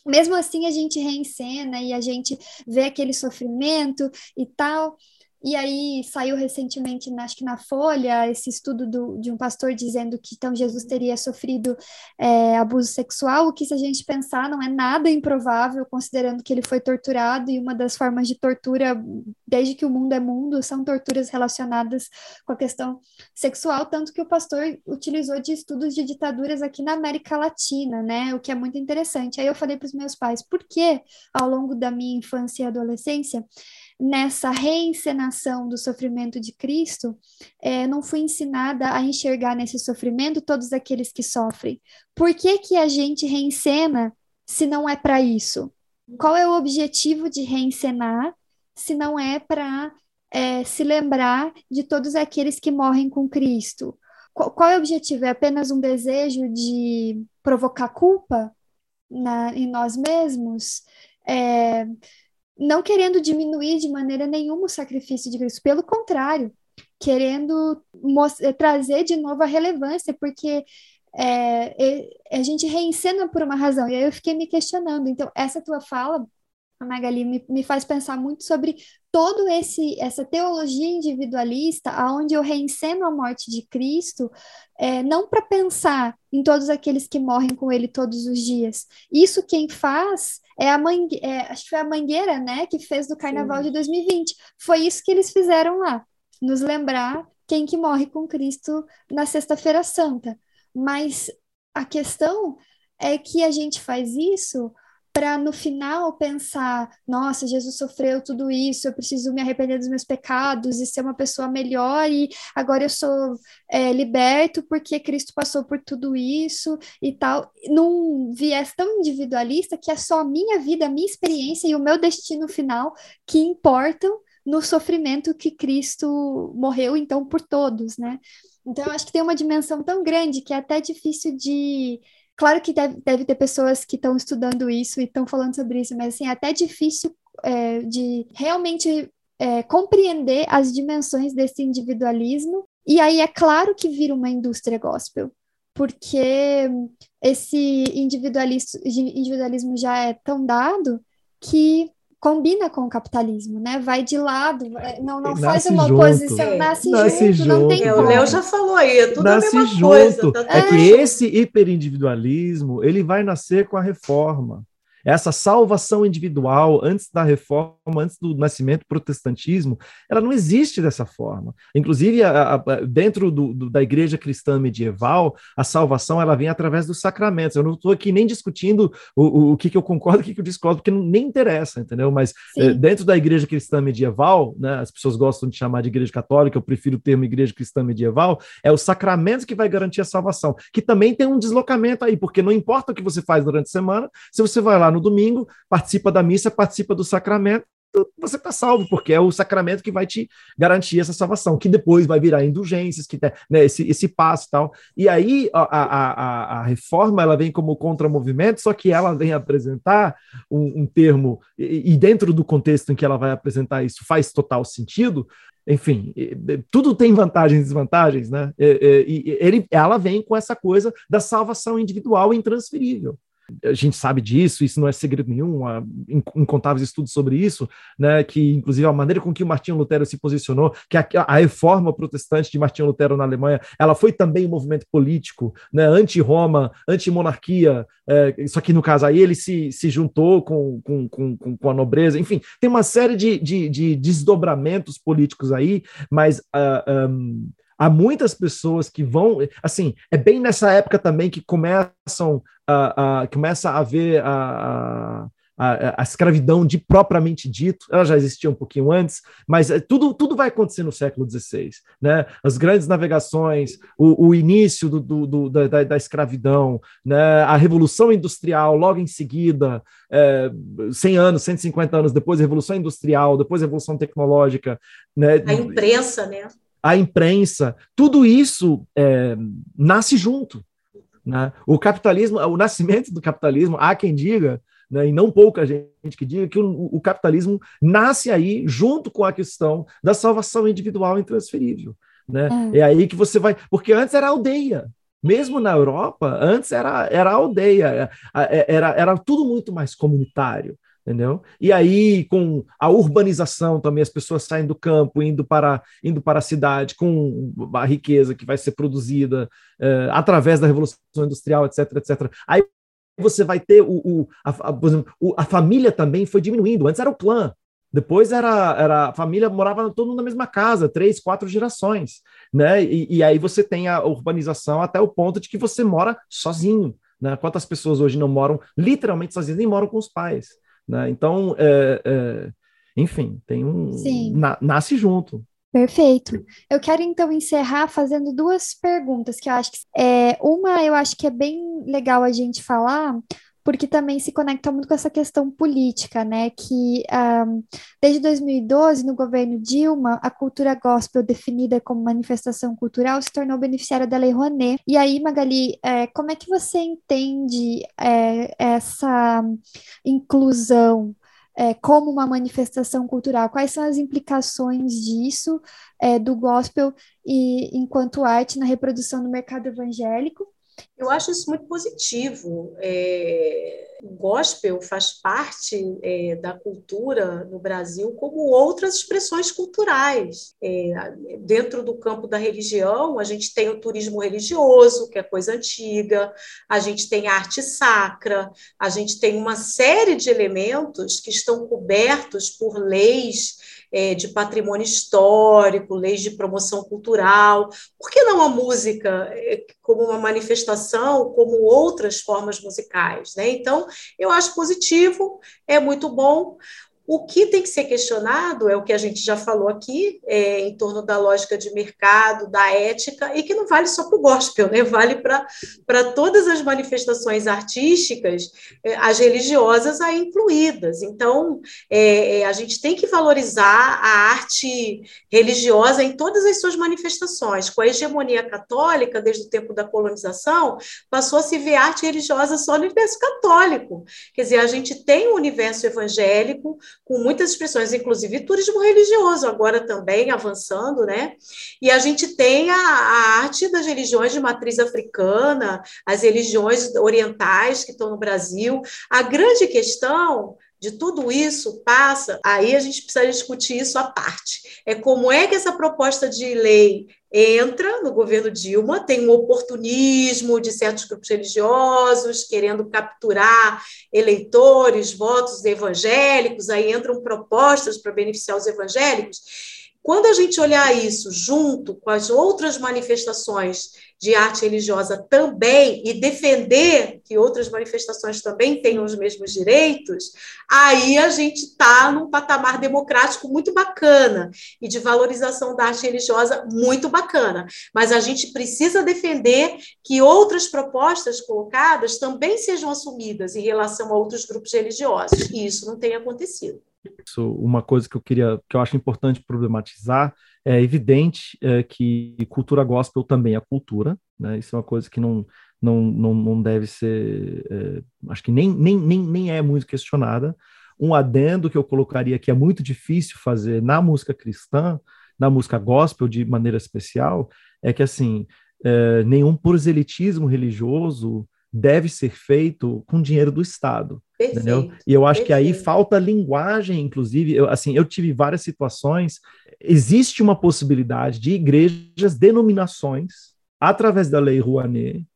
Speaker 2: mesmo assim a gente reencena e a gente vê aquele sofrimento e tal. E aí saiu recentemente, acho que na Folha, esse estudo do, de um pastor dizendo que então Jesus teria sofrido é, abuso sexual, o que se a gente pensar não é nada improvável, considerando que ele foi torturado e uma das formas de tortura, desde que o mundo é mundo, são torturas relacionadas com a questão sexual, tanto que o pastor utilizou de estudos de ditaduras aqui na América Latina, né? O que é muito interessante. Aí eu falei para os meus pais, por que ao longo da minha infância e adolescência nessa reencenação do sofrimento de Cristo, é, não fui ensinada a enxergar nesse sofrimento todos aqueles que sofrem. Por que, que a gente reencena se não é para isso? Qual é o objetivo de reencenar se não é para é, se lembrar de todos aqueles que morrem com Cristo? Qual, qual é o objetivo? É apenas um desejo de provocar culpa na, em nós mesmos? É, não querendo diminuir de maneira nenhuma o sacrifício de Cristo, pelo contrário, querendo eh, trazer de novo a relevância, porque é, a gente reencena por uma razão. E aí eu fiquei me questionando. Então, essa tua fala Magali me, me faz pensar muito sobre todo esse essa teologia individualista, aonde eu reenceno a morte de Cristo, é, não para pensar em todos aqueles que morrem com ele todos os dias. Isso quem faz é a mangue, é, acho que foi a Mangueira, né, que fez do Carnaval Sim. de 2020. Foi isso que eles fizeram lá, nos lembrar quem que morre com Cristo na Sexta-feira Santa. Mas a questão é que a gente faz isso para no final pensar: nossa, Jesus sofreu tudo isso, eu preciso me arrepender dos meus pecados e ser uma pessoa melhor, e agora eu sou é, liberto porque Cristo passou por tudo isso e tal, num viés tão individualista que é só a minha vida, a minha experiência e o meu destino final que importam no sofrimento que Cristo morreu, então, por todos, né? Então, eu acho que tem uma dimensão tão grande que é até difícil de Claro que deve, deve ter pessoas que estão estudando isso e estão falando sobre isso, mas assim, é até difícil é, de realmente é, compreender as dimensões desse individualismo. E aí é claro que vira uma indústria gospel, porque esse individualismo, individualismo já é tão dado que combina com o capitalismo, né? Vai de lado, não, não faz uma junto. oposição, nasce, nasce junto, junto, não tem
Speaker 4: é, O Léo já falou aí, é tudo nasce a mesma
Speaker 5: junto.
Speaker 4: coisa.
Speaker 5: Tá é que esse hiperindividualismo, ele vai nascer com a reforma. Essa salvação individual antes da reforma, antes do nascimento do protestantismo, ela não existe dessa forma. Inclusive, a, a, dentro do, do, da igreja cristã medieval, a salvação ela vem através dos sacramentos. Eu não estou aqui nem discutindo o, o, o, que, que eu concordo o que, que eu discordo, porque não, nem interessa, entendeu? Mas é, dentro da igreja cristã medieval, né, as pessoas gostam de chamar de igreja católica, eu prefiro o termo igreja cristã medieval, é o sacramento que vai garantir a salvação, que também tem um deslocamento aí, porque não importa o que você faz durante a semana, se você vai lá no domingo, participa da missa, participa do sacramento, você está salvo, porque é o sacramento que vai te garantir essa salvação, que depois vai virar indulgências, que né, esse, esse passo e tal. E aí a, a, a, a reforma ela vem como contramovimento, só que ela vem apresentar um, um termo, e, e, dentro do contexto em que ela vai apresentar isso faz total sentido. Enfim, tudo tem vantagens e desvantagens, né? E, ele, ela vem com essa coisa da salvação individual intransferível a gente sabe disso, isso não é segredo nenhum, há incontáveis estudos sobre isso, né, que inclusive a maneira com que o Martinho Lutero se posicionou, que a, a reforma protestante de Martinho Lutero na Alemanha, ela foi também um movimento político, né, anti-Roma, anti-monarquia, é, só que no caso aí ele se, se juntou com, com, com, com a nobreza, enfim, tem uma série de, de, de desdobramentos políticos aí, mas uh, ah, um, há muitas pessoas que vão, assim, é bem nessa época também que começam a, a começa a haver a, a, a, escravidão de propriamente dito, ela já existia um pouquinho antes, mas é, tudo, tudo vai acontecer no século XVI, né? As grandes navegações, o, o início do, do, do da, da, escravidão, né? a Revolução Industrial, logo em seguida, é, 100 anos, 150 anos depois, a Revolução Industrial, depois a Revolução Tecnológica. Né?
Speaker 4: A imprensa, né?
Speaker 5: A imprensa, tudo isso é, nasce junto. Né? O capitalismo, o nascimento do capitalismo, há quem diga, né, e não pouca gente que diga que o, o, capitalismo nasce aí junto com a questão da salvação individual intransferível. Né? É. é aí que você vai. Porque antes era aldeia. Mesmo na Europa, antes era, era aldeia, era, era, era tudo muito mais comunitário entendeu? E aí, com a urbanização também, as pessoas saem do campo, indo para, indo para a cidade, com a riqueza que vai ser produzida é, através da Revolução Industrial, etc, etc. Aí você vai ter o, o, a, a, a, família também foi diminuindo. Antes era o clã, depois era, era a família morava todo mundo na mesma casa, três, quatro gerações, né? E, e aí você tem a urbanização até o ponto de que você mora sozinho. Né? Quantas pessoas hoje não moram literalmente sozinhas, nem moram com os pais? Né? Então, é, é, enfim, tem um. Na, nasce junto.
Speaker 2: Perfeito. Eu quero então encerrar fazendo duas perguntas que eu acho que é uma eu acho que é bem legal a gente falar, porque também se conecta muito com essa questão política, né? Que um, desde 2012, no governo Dilma, a cultura gospel definida como manifestação cultural se tornou beneficiária da Lei Rouanet. E aí, Magali, é, como é que você entende é, essa inclusão? É, como uma manifestação cultural? Quais são as implicações disso, é, do gospel e enquanto arte na reprodução do mercado evangélico?
Speaker 4: Eu acho isso muito positivo. É, O gospel faz parte é, da cultura no Brasil como outras expressões culturais. É, dentro do campo da religião, a gente tem o turismo religioso, que é coisa antiga, a gente tem arte sacra, a gente tem uma série de elementos que estão cobertos por leis é, de patrimônio histórico, leis de promoção cultural. Por que não a música é, como uma manifestação, como outras formas musicais? Né? Então, eu acho positivo, é muito bom. O que tem que ser questionado é o que a gente já falou aqui, é, em torno da lógica de mercado, da ética, e que não vale só para o gospel, né? vale para todas as manifestações artísticas, é, as religiosas aí incluídas. Então, é, é, a gente tem que valorizar a arte religiosa em todas as suas manifestações. Com a hegemonia católica, desde o tempo da colonização, passou a se ver arte religiosa só no universo católico. Quer dizer, a gente tem um universo evangélico, com muitas expressões, inclusive turismo religioso, agora também avançando, né? E a gente tem a, a arte das religiões de matriz africana, as religiões orientais que estão no Brasil. A grande questão de tudo isso passa, aí a gente precisa discutir isso à parte. É como é que essa proposta de lei entra no governo Dilma, tem um oportunismo de certos grupos religiosos querendo capturar eleitores, votos evangélicos, aí entram propostas para beneficiar os evangélicos. Quando a gente olhar isso junto com as outras manifestações de arte religiosa também e defender que outras manifestações também tenham os mesmos direitos, aí a gente está num patamar democrático muito bacana e de valorização da arte religiosa muito bacana. Mas a gente precisa defender que outras propostas colocadas também sejam assumidas em relação a outros grupos religiosos, e isso não tem acontecido.
Speaker 5: Uma coisa que eu queria, que eu acho importante problematizar, é evidente é, que cultura gospel também é cultura, né? Isso é uma coisa que não, não, não, não deve ser, é, acho que nem, nem, nem, nem é muito questionada. Um adendo que eu colocaria que é muito difícil fazer na música cristã, na música gospel de maneira especial, é que assim, é, nenhum proselitismo religioso deve ser feito com dinheiro do Estado. Perfeito, entendeu? E eu acho perfeito. que aí falta linguagem, inclusive, eu, assim, eu tive várias situações, existe uma possibilidade de igrejas, denominações, através da lei Rouanet,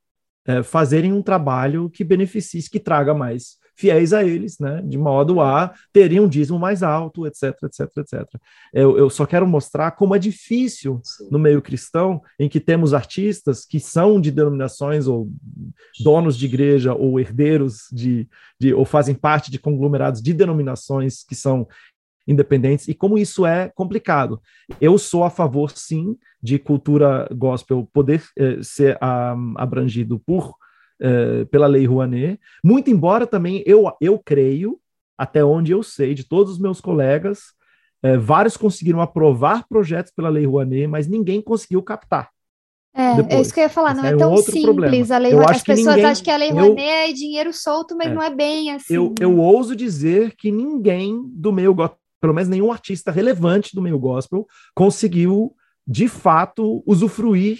Speaker 5: é, fazerem um trabalho que beneficie, que traga mais fiéis a eles, né, de modo a terem um dízimo mais alto, etc, etc, etc. Eu, eu só quero mostrar como é difícil Sim. no meio cristão, em que temos artistas que são de denominações ou donos de igreja ou herdeiros de, de ou fazem parte de conglomerados de denominações que são independentes e como isso é complicado. Eu sou a favor, sim, de cultura gospel poder eh, ser um, abrangido por uh, pela Lei Rouanet, muito embora também eu, eu creio, até onde eu sei, de todos os meus colegas, uh, vários conseguiram aprovar projetos pela Lei Rouanet, mas ninguém conseguiu captar.
Speaker 2: É, Depois. é isso que eu ia falar, não é, é tão um simples problema. a Lei Rouanet. As pessoas ninguém, acham que a Lei Rouanet eu, é dinheiro solto, mas é, não é bem assim.
Speaker 5: Eu, eu ouso dizer que ninguém do meio gospel, pelo menos nenhum artista relevante do meio gospel, conseguiu, de fato, usufruir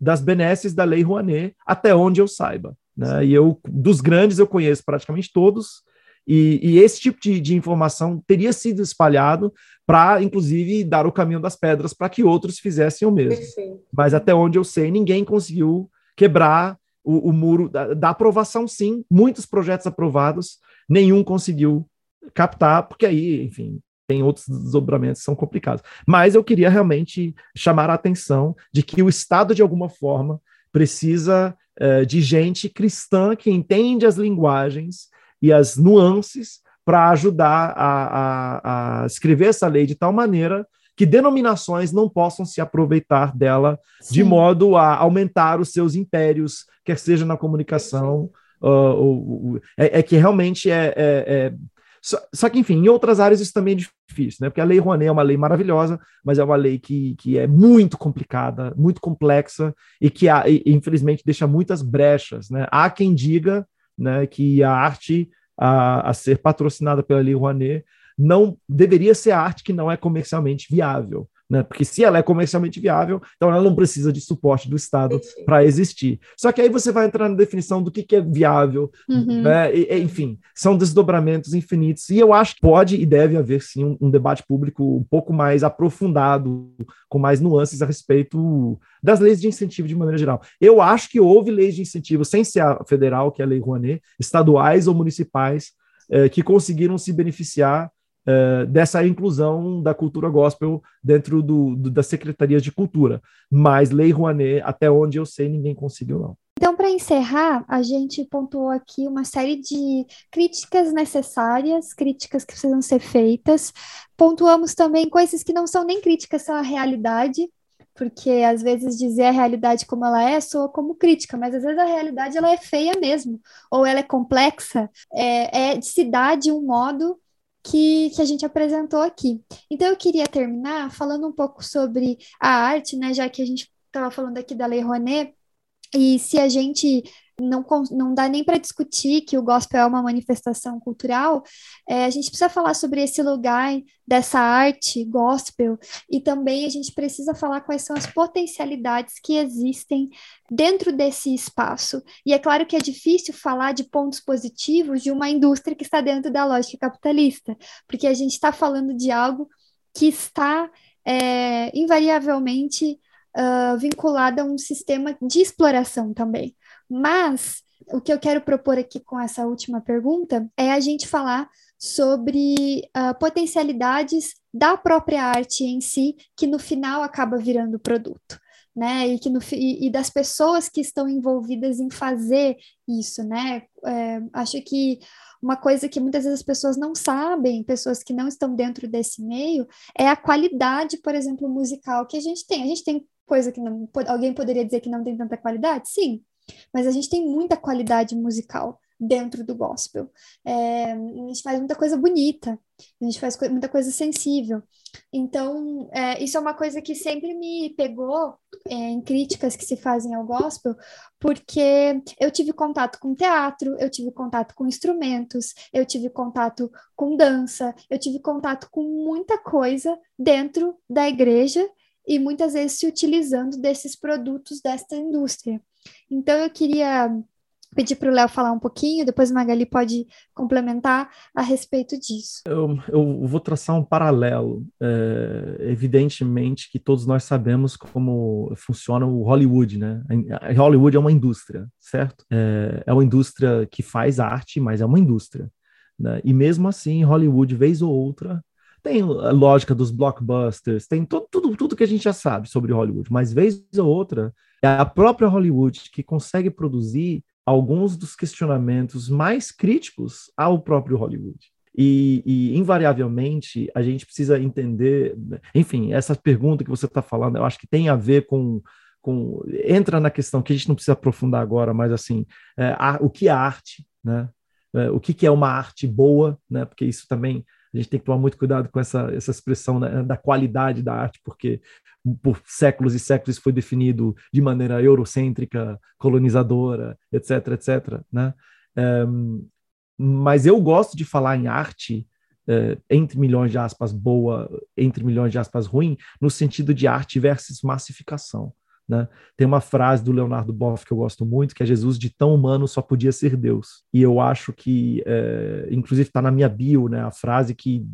Speaker 5: das benesses da Lei Rouanet, até onde eu saiba. Né? E eu, dos grandes, eu conheço praticamente todos, e, e esse tipo de, de, informação teria sido espalhado para, inclusive, dar o caminho das pedras para que outros fizessem o mesmo. Perfeito. Mas até onde eu sei, ninguém conseguiu quebrar o, o muro da, da, aprovação, sim. Muitos projetos aprovados, nenhum conseguiu captar, porque aí, enfim, tem outros desdobramentos que são complicados. Mas eu queria realmente chamar a atenção de que o Estado, de alguma forma, precisa uh, de gente cristã que entende as linguagens e as nuances para ajudar a, a, a, escrever essa lei de tal maneira que denominações não possam se aproveitar dela Sim. de modo a aumentar os seus impérios, quer seja na comunicação, uh, uh, uh, é, é, que realmente é, é, é só, só, que, enfim, em outras áreas isso também é difícil, né? Porque a Lei Rouanet é uma lei maravilhosa, mas é uma lei que, que é muito complicada, muito complexa e que, infelizmente, deixa muitas brechas, né? Há quem diga né, que a arte a, a ser patrocinada pela Lei Rouanet não deveria ser arte que não é comercialmente viável, né? Porque se ela é comercialmente viável, então ela não precisa de suporte do Estado para existir. Só que aí você vai entrar na definição do que, que é viável, uhum. né? E, enfim, são desdobramentos infinitos. E eu acho que pode e deve haver sim um, um debate público um pouco mais aprofundado, com mais nuances a respeito das leis de incentivo de maneira geral. Eu acho que houve leis de incentivo, sem ser a federal, que é a Lei Rouanet, estaduais ou municipais, eh, que conseguiram se beneficiar uh, dessa inclusão da cultura gospel dentro do, do, das secretarias de cultura. Mas Lei Rouanet, até onde eu sei, ninguém conseguiu, não.
Speaker 2: Então, para encerrar, a gente pontuou aqui uma série de críticas necessárias, críticas que precisam ser feitas. Pontuamos também coisas que não são nem críticas, são a realidade, porque às vezes dizer a realidade como ela é soa como crítica, mas às vezes a realidade ela é feia mesmo, ou ela é complexa, é, é de um modo que, que a gente apresentou aqui. Então, eu queria terminar falando um pouco sobre a arte, né, já que a gente estava falando aqui da Lei Rouanet, e se a gente não, não dá nem para discutir que o gospel é uma manifestação cultural, é, a gente precisa falar sobre esse lugar dessa arte gospel e também a gente precisa falar quais são as potencialidades que existem dentro desse espaço. E é claro que é difícil falar de pontos positivos de uma indústria que está dentro da lógica capitalista, porque a gente está falando de algo que está é, invariavelmente uh, vinculado a um sistema de exploração também. Mas o que eu quero propor aqui com essa última pergunta é a gente falar sobre uh, potencialidades da própria arte em si, que no final acaba virando produto. Né, e, que no, e, e, das pessoas que estão envolvidas em fazer isso, né? É, acho que uma coisa que muitas vezes as pessoas não sabem, pessoas que não estão dentro desse meio, é a qualidade, por exemplo, musical que a gente tem. A gente tem coisa que não, alguém poderia dizer que não tem tanta qualidade? Sim, mas a gente tem muita qualidade musical dentro do gospel. É, a gente faz muita coisa bonita, a gente faz co muita coisa sensível. Então, é, isso é uma coisa que sempre me pegou é, em críticas que se fazem ao gospel, porque eu tive contato com teatro, eu tive contato com instrumentos, eu tive contato com dança, eu tive contato com muita coisa dentro da igreja e muitas vezes se utilizando desses produtos desta indústria. Então, eu queria pedir para o Léo falar um pouquinho, depois Magali pode complementar a respeito disso.
Speaker 5: Eu, eu vou traçar um paralelo. É, evidentemente que todos nós sabemos como funciona o Hollywood, né? A Hollywood é uma indústria, certo? É, é uma indústria que faz arte, mas é uma indústria. Né? E mesmo assim, Hollywood, vez ou outra, tem a lógica dos blockbusters, tem todo, tudo, tudo que a gente já sabe sobre Hollywood, mas vez ou outra é a própria Hollywood que consegue produzir alguns dos questionamentos mais críticos ao próprio Hollywood. E, e, invariavelmente a gente precisa entender, enfim, essa pergunta que você está falando, eu acho que tem a ver com, com, entra na questão que a gente não precisa aprofundar agora, mas assim, é, a, o que é arte, né? É, o que, que é uma arte boa, né? Porque isso também a gente tem que tomar muito cuidado com essa, essa expressão né, da qualidade da arte, porque por séculos e séculos foi definido de maneira eurocêntrica, colonizadora, etc, etc, né? Um, mas eu gosto de falar em arte uh, entre milhões de aspas boa, entre milhões de aspas ruim, no sentido de arte versus massificação. Né? Tem uma frase do Leonardo Boff que eu gosto muito, que é Jesus de tão humano só podia ser Deus. E eu acho que, é, inclusive está na minha bio, né, a frase que,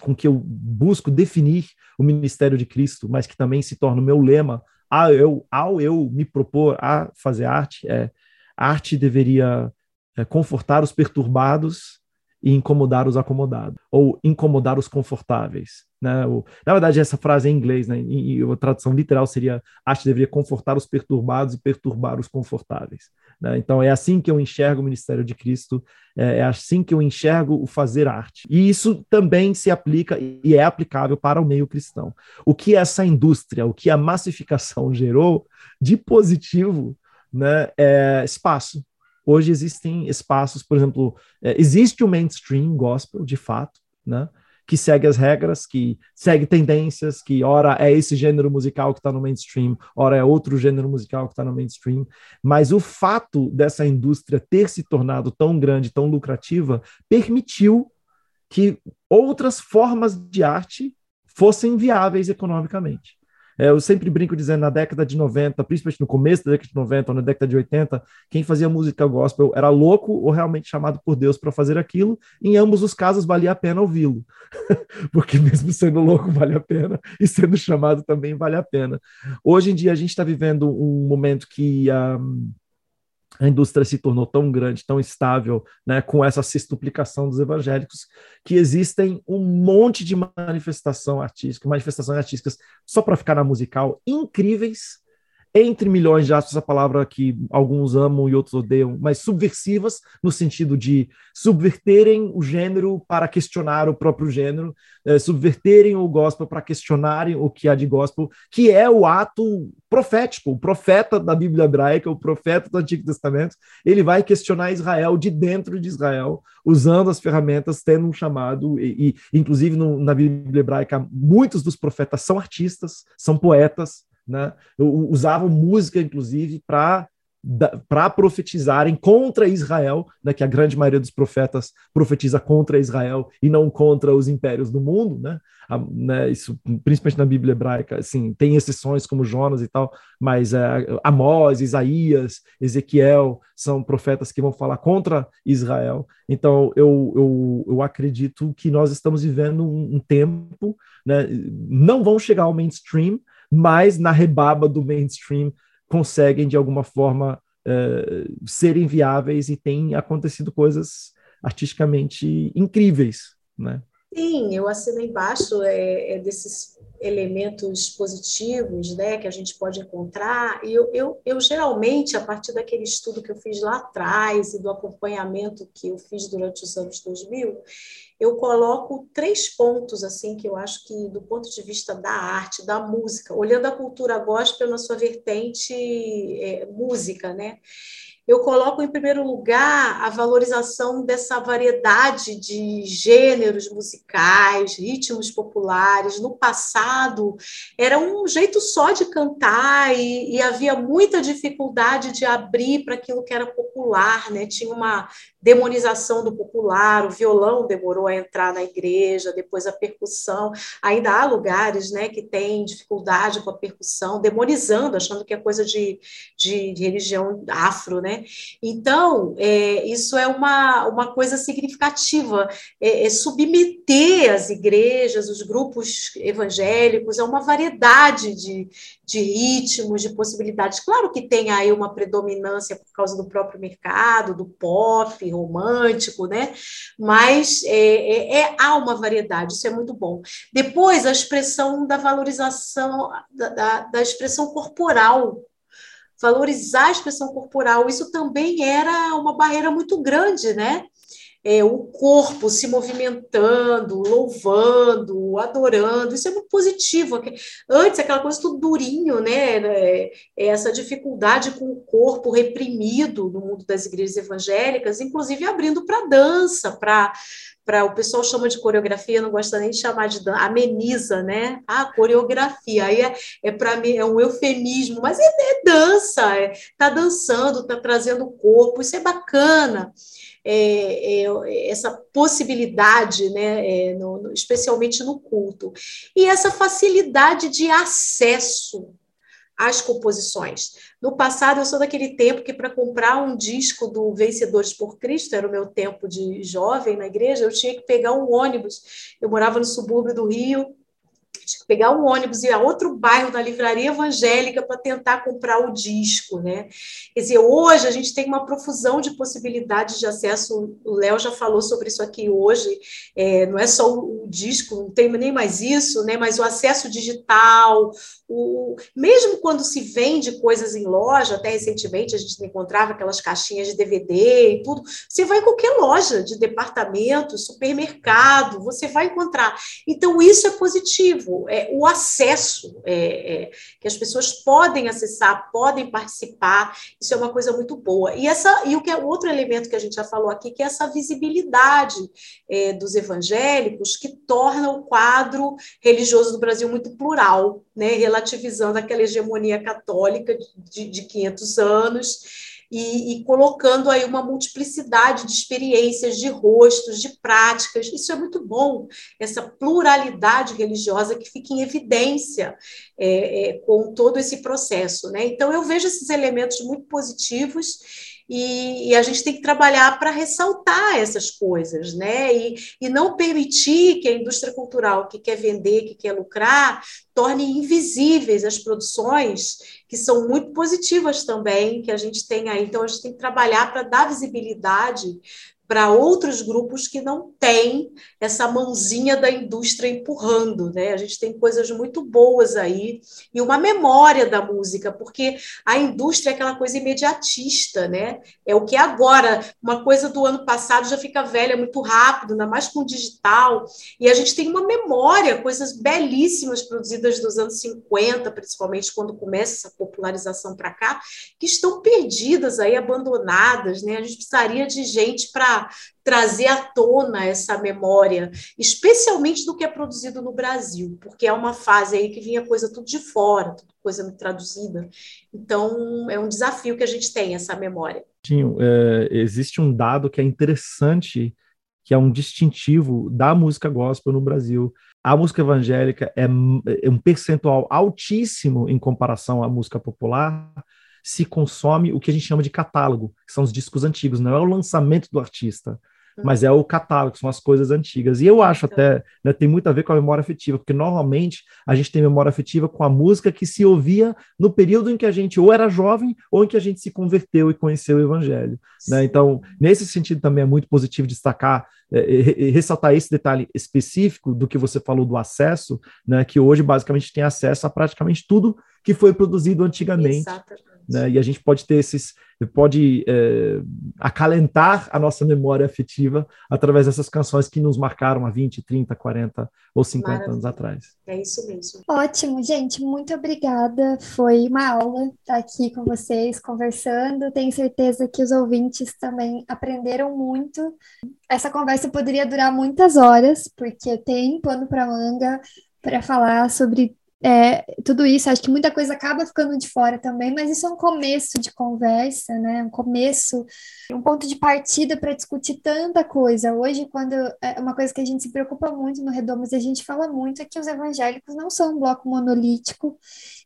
Speaker 5: com que eu busco definir o ministério de Cristo, mas que também se torna o meu lema ao eu, ao eu me propor a fazer arte, é arte deveria é, confortar os perturbados e incomodar os acomodados, ou incomodar os confortáveis. Né? O, na verdade, essa frase é em inglês, né? e, e a tradução literal seria: arte deveria confortar os perturbados e perturbar os confortáveis. Né? Então, é assim que eu enxergo o ministério de Cristo, é, é assim que eu enxergo o fazer arte. E isso também se aplica e é aplicável para o meio cristão. O que essa indústria, o que a massificação gerou de positivo né, é espaço Hoje existem espaços, por exemplo, é, existe o mainstream gospel, de fato, né? Que segue as regras, que segue tendências, que ora é esse gênero musical que está no mainstream, ora é outro gênero musical que está no mainstream. Mas o fato dessa indústria ter se tornado tão grande, tão lucrativa, permitiu que outras formas de arte fossem viáveis economicamente. É, eu sempre brinco dizendo, na década de 90, principalmente no começo da década de 90 ou na década de 80, quem fazia música gospel era louco ou realmente chamado por Deus para fazer aquilo. Em ambos os casos, valia a pena ouvi-lo. Porque mesmo sendo louco, vale a pena, e sendo chamado também vale a pena. Hoje em dia, a gente está vivendo um momento que. Um, a indústria se tornou tão grande, tão estável, né, com essa sextuplicação dos evangélicos, que existem um monte de manifestação artística, manifestações artísticas, só para ficar na musical, incríveis, entre milhões de aspas, a palavra que alguns amam e outros odeiam, mas subversivas, no sentido de subverterem o gênero para questionar o próprio gênero, é, subverterem o gospel para questionarem o que há de gospel, que é o ato profético, o profeta da Bíblia hebraica, o profeta do Antigo Testamento, ele vai questionar Israel de dentro de Israel, usando as ferramentas, tendo um chamado, e, e inclusive no, na Bíblia hebraica, muitos dos profetas são artistas, são poetas, né? usavam música, inclusive, para para profetizarem contra Israel, né, que a grande maioria dos profetas profetiza contra Israel e não contra os impérios do mundo, né? A, né isso, principalmente na Bíblia hebraica, assim, tem exceções como Jonas e tal, mas é, Amós, Isaías, Ezequiel são profetas que vão falar contra Israel. Então, eu, eu, eu acredito que nós estamos vivendo um, um tempo, né? Não vão chegar ao mainstream, mas na rebaba do mainstream conseguem de alguma forma uh, serem viáveis e tem acontecido coisas artisticamente incríveis, né?
Speaker 4: Sim, eu assino embaixo é, é desses elementos positivos né, que a gente pode encontrar. E eu, eu, eu, geralmente, a partir daquele estudo que eu fiz lá atrás e do acompanhamento que eu fiz durante os anos 2000, eu coloco três pontos assim que eu acho que do ponto de vista da arte, da música, olhando a cultura gospel na sua vertente é, música, né? Eu coloco em primeiro lugar a valorização dessa variedade de gêneros musicais, ritmos populares. No passado, era um jeito só de cantar e, e havia muita dificuldade de abrir para aquilo que era popular, né? Tinha uma demonização do popular, o violão demorou a entrar na igreja, depois a percussão. Ainda há lugares né, que têm dificuldade com a percussão, demonizando, achando que é coisa de, de, de religião afro. Né? Então, é, isso é uma, uma coisa significativa, é, é submeter as igrejas, os grupos evangélicos a uma variedade de, de ritmos, de possibilidades. Claro que tem aí uma predominância por causa do próprio mercado, do pop romântico, né? Mas é, é, é, há uma variedade, isso é muito bom. Depois, a expressão da valorização da, da, da expressão corporal, valorizar a expressão corporal, isso também era uma barreira muito grande, né? É, o corpo se movimentando, louvando, adorando, isso é muito positivo. Antes, aquela coisa tudo durinho, né? É, é essa dificuldade com o corpo reprimido no mundo das igrejas evangélicas, inclusive abrindo para dança, para o pessoal chama de coreografia, não gosta nem de chamar de dança, ameniza, né? Ah, coreografia, aí é, é para mim é um eufemismo, mas é, é dança, é, tá dançando, tá trazendo o corpo, isso é bacana é, é, essa possibilidade, né, é, no, no, especialmente no culto, e essa facilidade de acesso às composições. No passado, eu sou daquele tempo que, para comprar um disco do Vencedores por Cristo, era o meu tempo de jovem na igreja, eu tinha que pegar um ônibus. Eu morava no subúrbio do Rio, pegar um ônibus e ir a outro bairro da livraria evangélica para tentar comprar o disco, né? Quer dizer, hoje a gente tem uma profusão de possibilidades de acesso. O Léo já falou sobre isso aqui hoje. É, não é só o disco, não tem nem mais isso, né? Mas o acesso digital, o, mesmo quando se vende coisas em loja, até recentemente a gente encontrava aquelas caixinhas de DVD e tudo, você vai em qualquer loja de departamento, supermercado, você vai encontrar. Então, isso é positivo, é o acesso, é, é, que as pessoas podem acessar, podem participar, isso é uma coisa muito boa. E, essa, e o que é outro elemento que a gente já falou aqui, que é essa visibilidade é, dos evangélicos, que torna o quadro religioso do Brasil muito plural, né? relativizando aquela hegemonia católica de, de 500 anos. E, e, colocando aí uma multiplicidade de experiências, de rostos, de práticas. Isso é muito bom, essa pluralidade religiosa que fica em evidência é, é, com todo esse processo. Né? Então, eu vejo esses elementos muito positivos e, e, a gente tem que trabalhar para ressaltar essas coisas, né? E, e não permitir que a indústria cultural que quer vender, que quer lucrar, torne invisíveis as produções que são muito positivas também, que a gente tem aí. Então, a gente tem que trabalhar para dar visibilidade para outros grupos que não têm essa mãozinha da indústria empurrando, né? A gente tem coisas muito boas aí e uma memória da música, porque a indústria é aquela coisa imediatista, né? É o que é agora, uma coisa do ano passado já fica velha muito rápido, ainda mais com o digital, e a gente tem uma memória, coisas belíssimas produzidas dos anos 50, principalmente quando começa essa popularização para cá, que estão perdidas aí, abandonadas, né? A gente precisaria de gente para trazer à tona essa memória, especialmente do que é produzido no Brasil, porque é uma fase aí que vinha coisa tudo de fora, tudo coisa traduzida. Então, é um desafio que a gente tem, essa memória.
Speaker 5: Tinho, é, existe um dado que é interessante, que é um distintivo da música gospel no Brasil. A música evangélica é, é um percentual altíssimo em comparação à música popular, se consome o que a gente chama de catálogo, que são os discos antigos, não é o lançamento do artista, mas é o catálogo, são as coisas antigas. E eu acho até, né, tem muito a ver com a memória afetiva, porque normalmente a gente tem memória afetiva com a música que se ouvia no período em que a gente ou era jovem ou em que a gente se converteu e conheceu o evangelho. Né? Então, nesse sentido também é muito positivo destacar, é, ressaltar esse detalhe específico do que você falou do acesso, né, que hoje basicamente tem acesso a praticamente tudo que foi produzido antigamente. Exatamente né? E a gente pode ter esses, pode é, acalentar a nossa memória afetiva através dessas canções que nos marcaram há 20, 30, 40 ou 50 Maravilha. anos atrás.
Speaker 4: É isso mesmo.
Speaker 2: Ótimo, gente, muito obrigada. Foi uma aula estar aqui com vocês conversando. Tenho certeza que os ouvintes também aprenderam muito. Essa conversa poderia durar muitas horas, porque tem pano para manga para falar sobre é, tudo isso, acho que muita coisa acaba ficando de fora também, mas isso é um começo de conversa, né? Um começo, um ponto de partida para discutir tanta coisa. Hoje, quando é uma coisa que a gente se preocupa muito no Redomas e a gente fala muito é que os evangélicos não são um bloco monolítico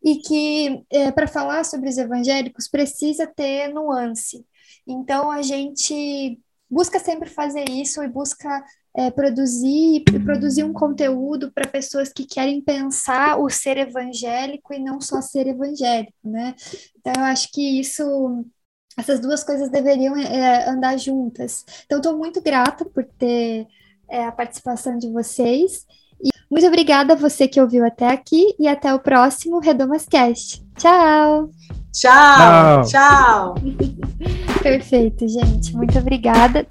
Speaker 2: e que é, para falar sobre os evangélicos precisa ter nuance. Então a gente busca sempre fazer isso e busca é, produzir produzir um conteúdo para pessoas que querem pensar o ser evangélico e não só ser evangélico, né? Então eu acho que isso essas duas coisas deveriam é, andar juntas. Então estou muito grata por ter é, a participação de vocês e muito obrigada a você que ouviu até aqui e até o próximo Redomascast. Tchau.
Speaker 4: Tchau. Tchau. tchau.
Speaker 2: Perfeito, gente. Muito obrigada.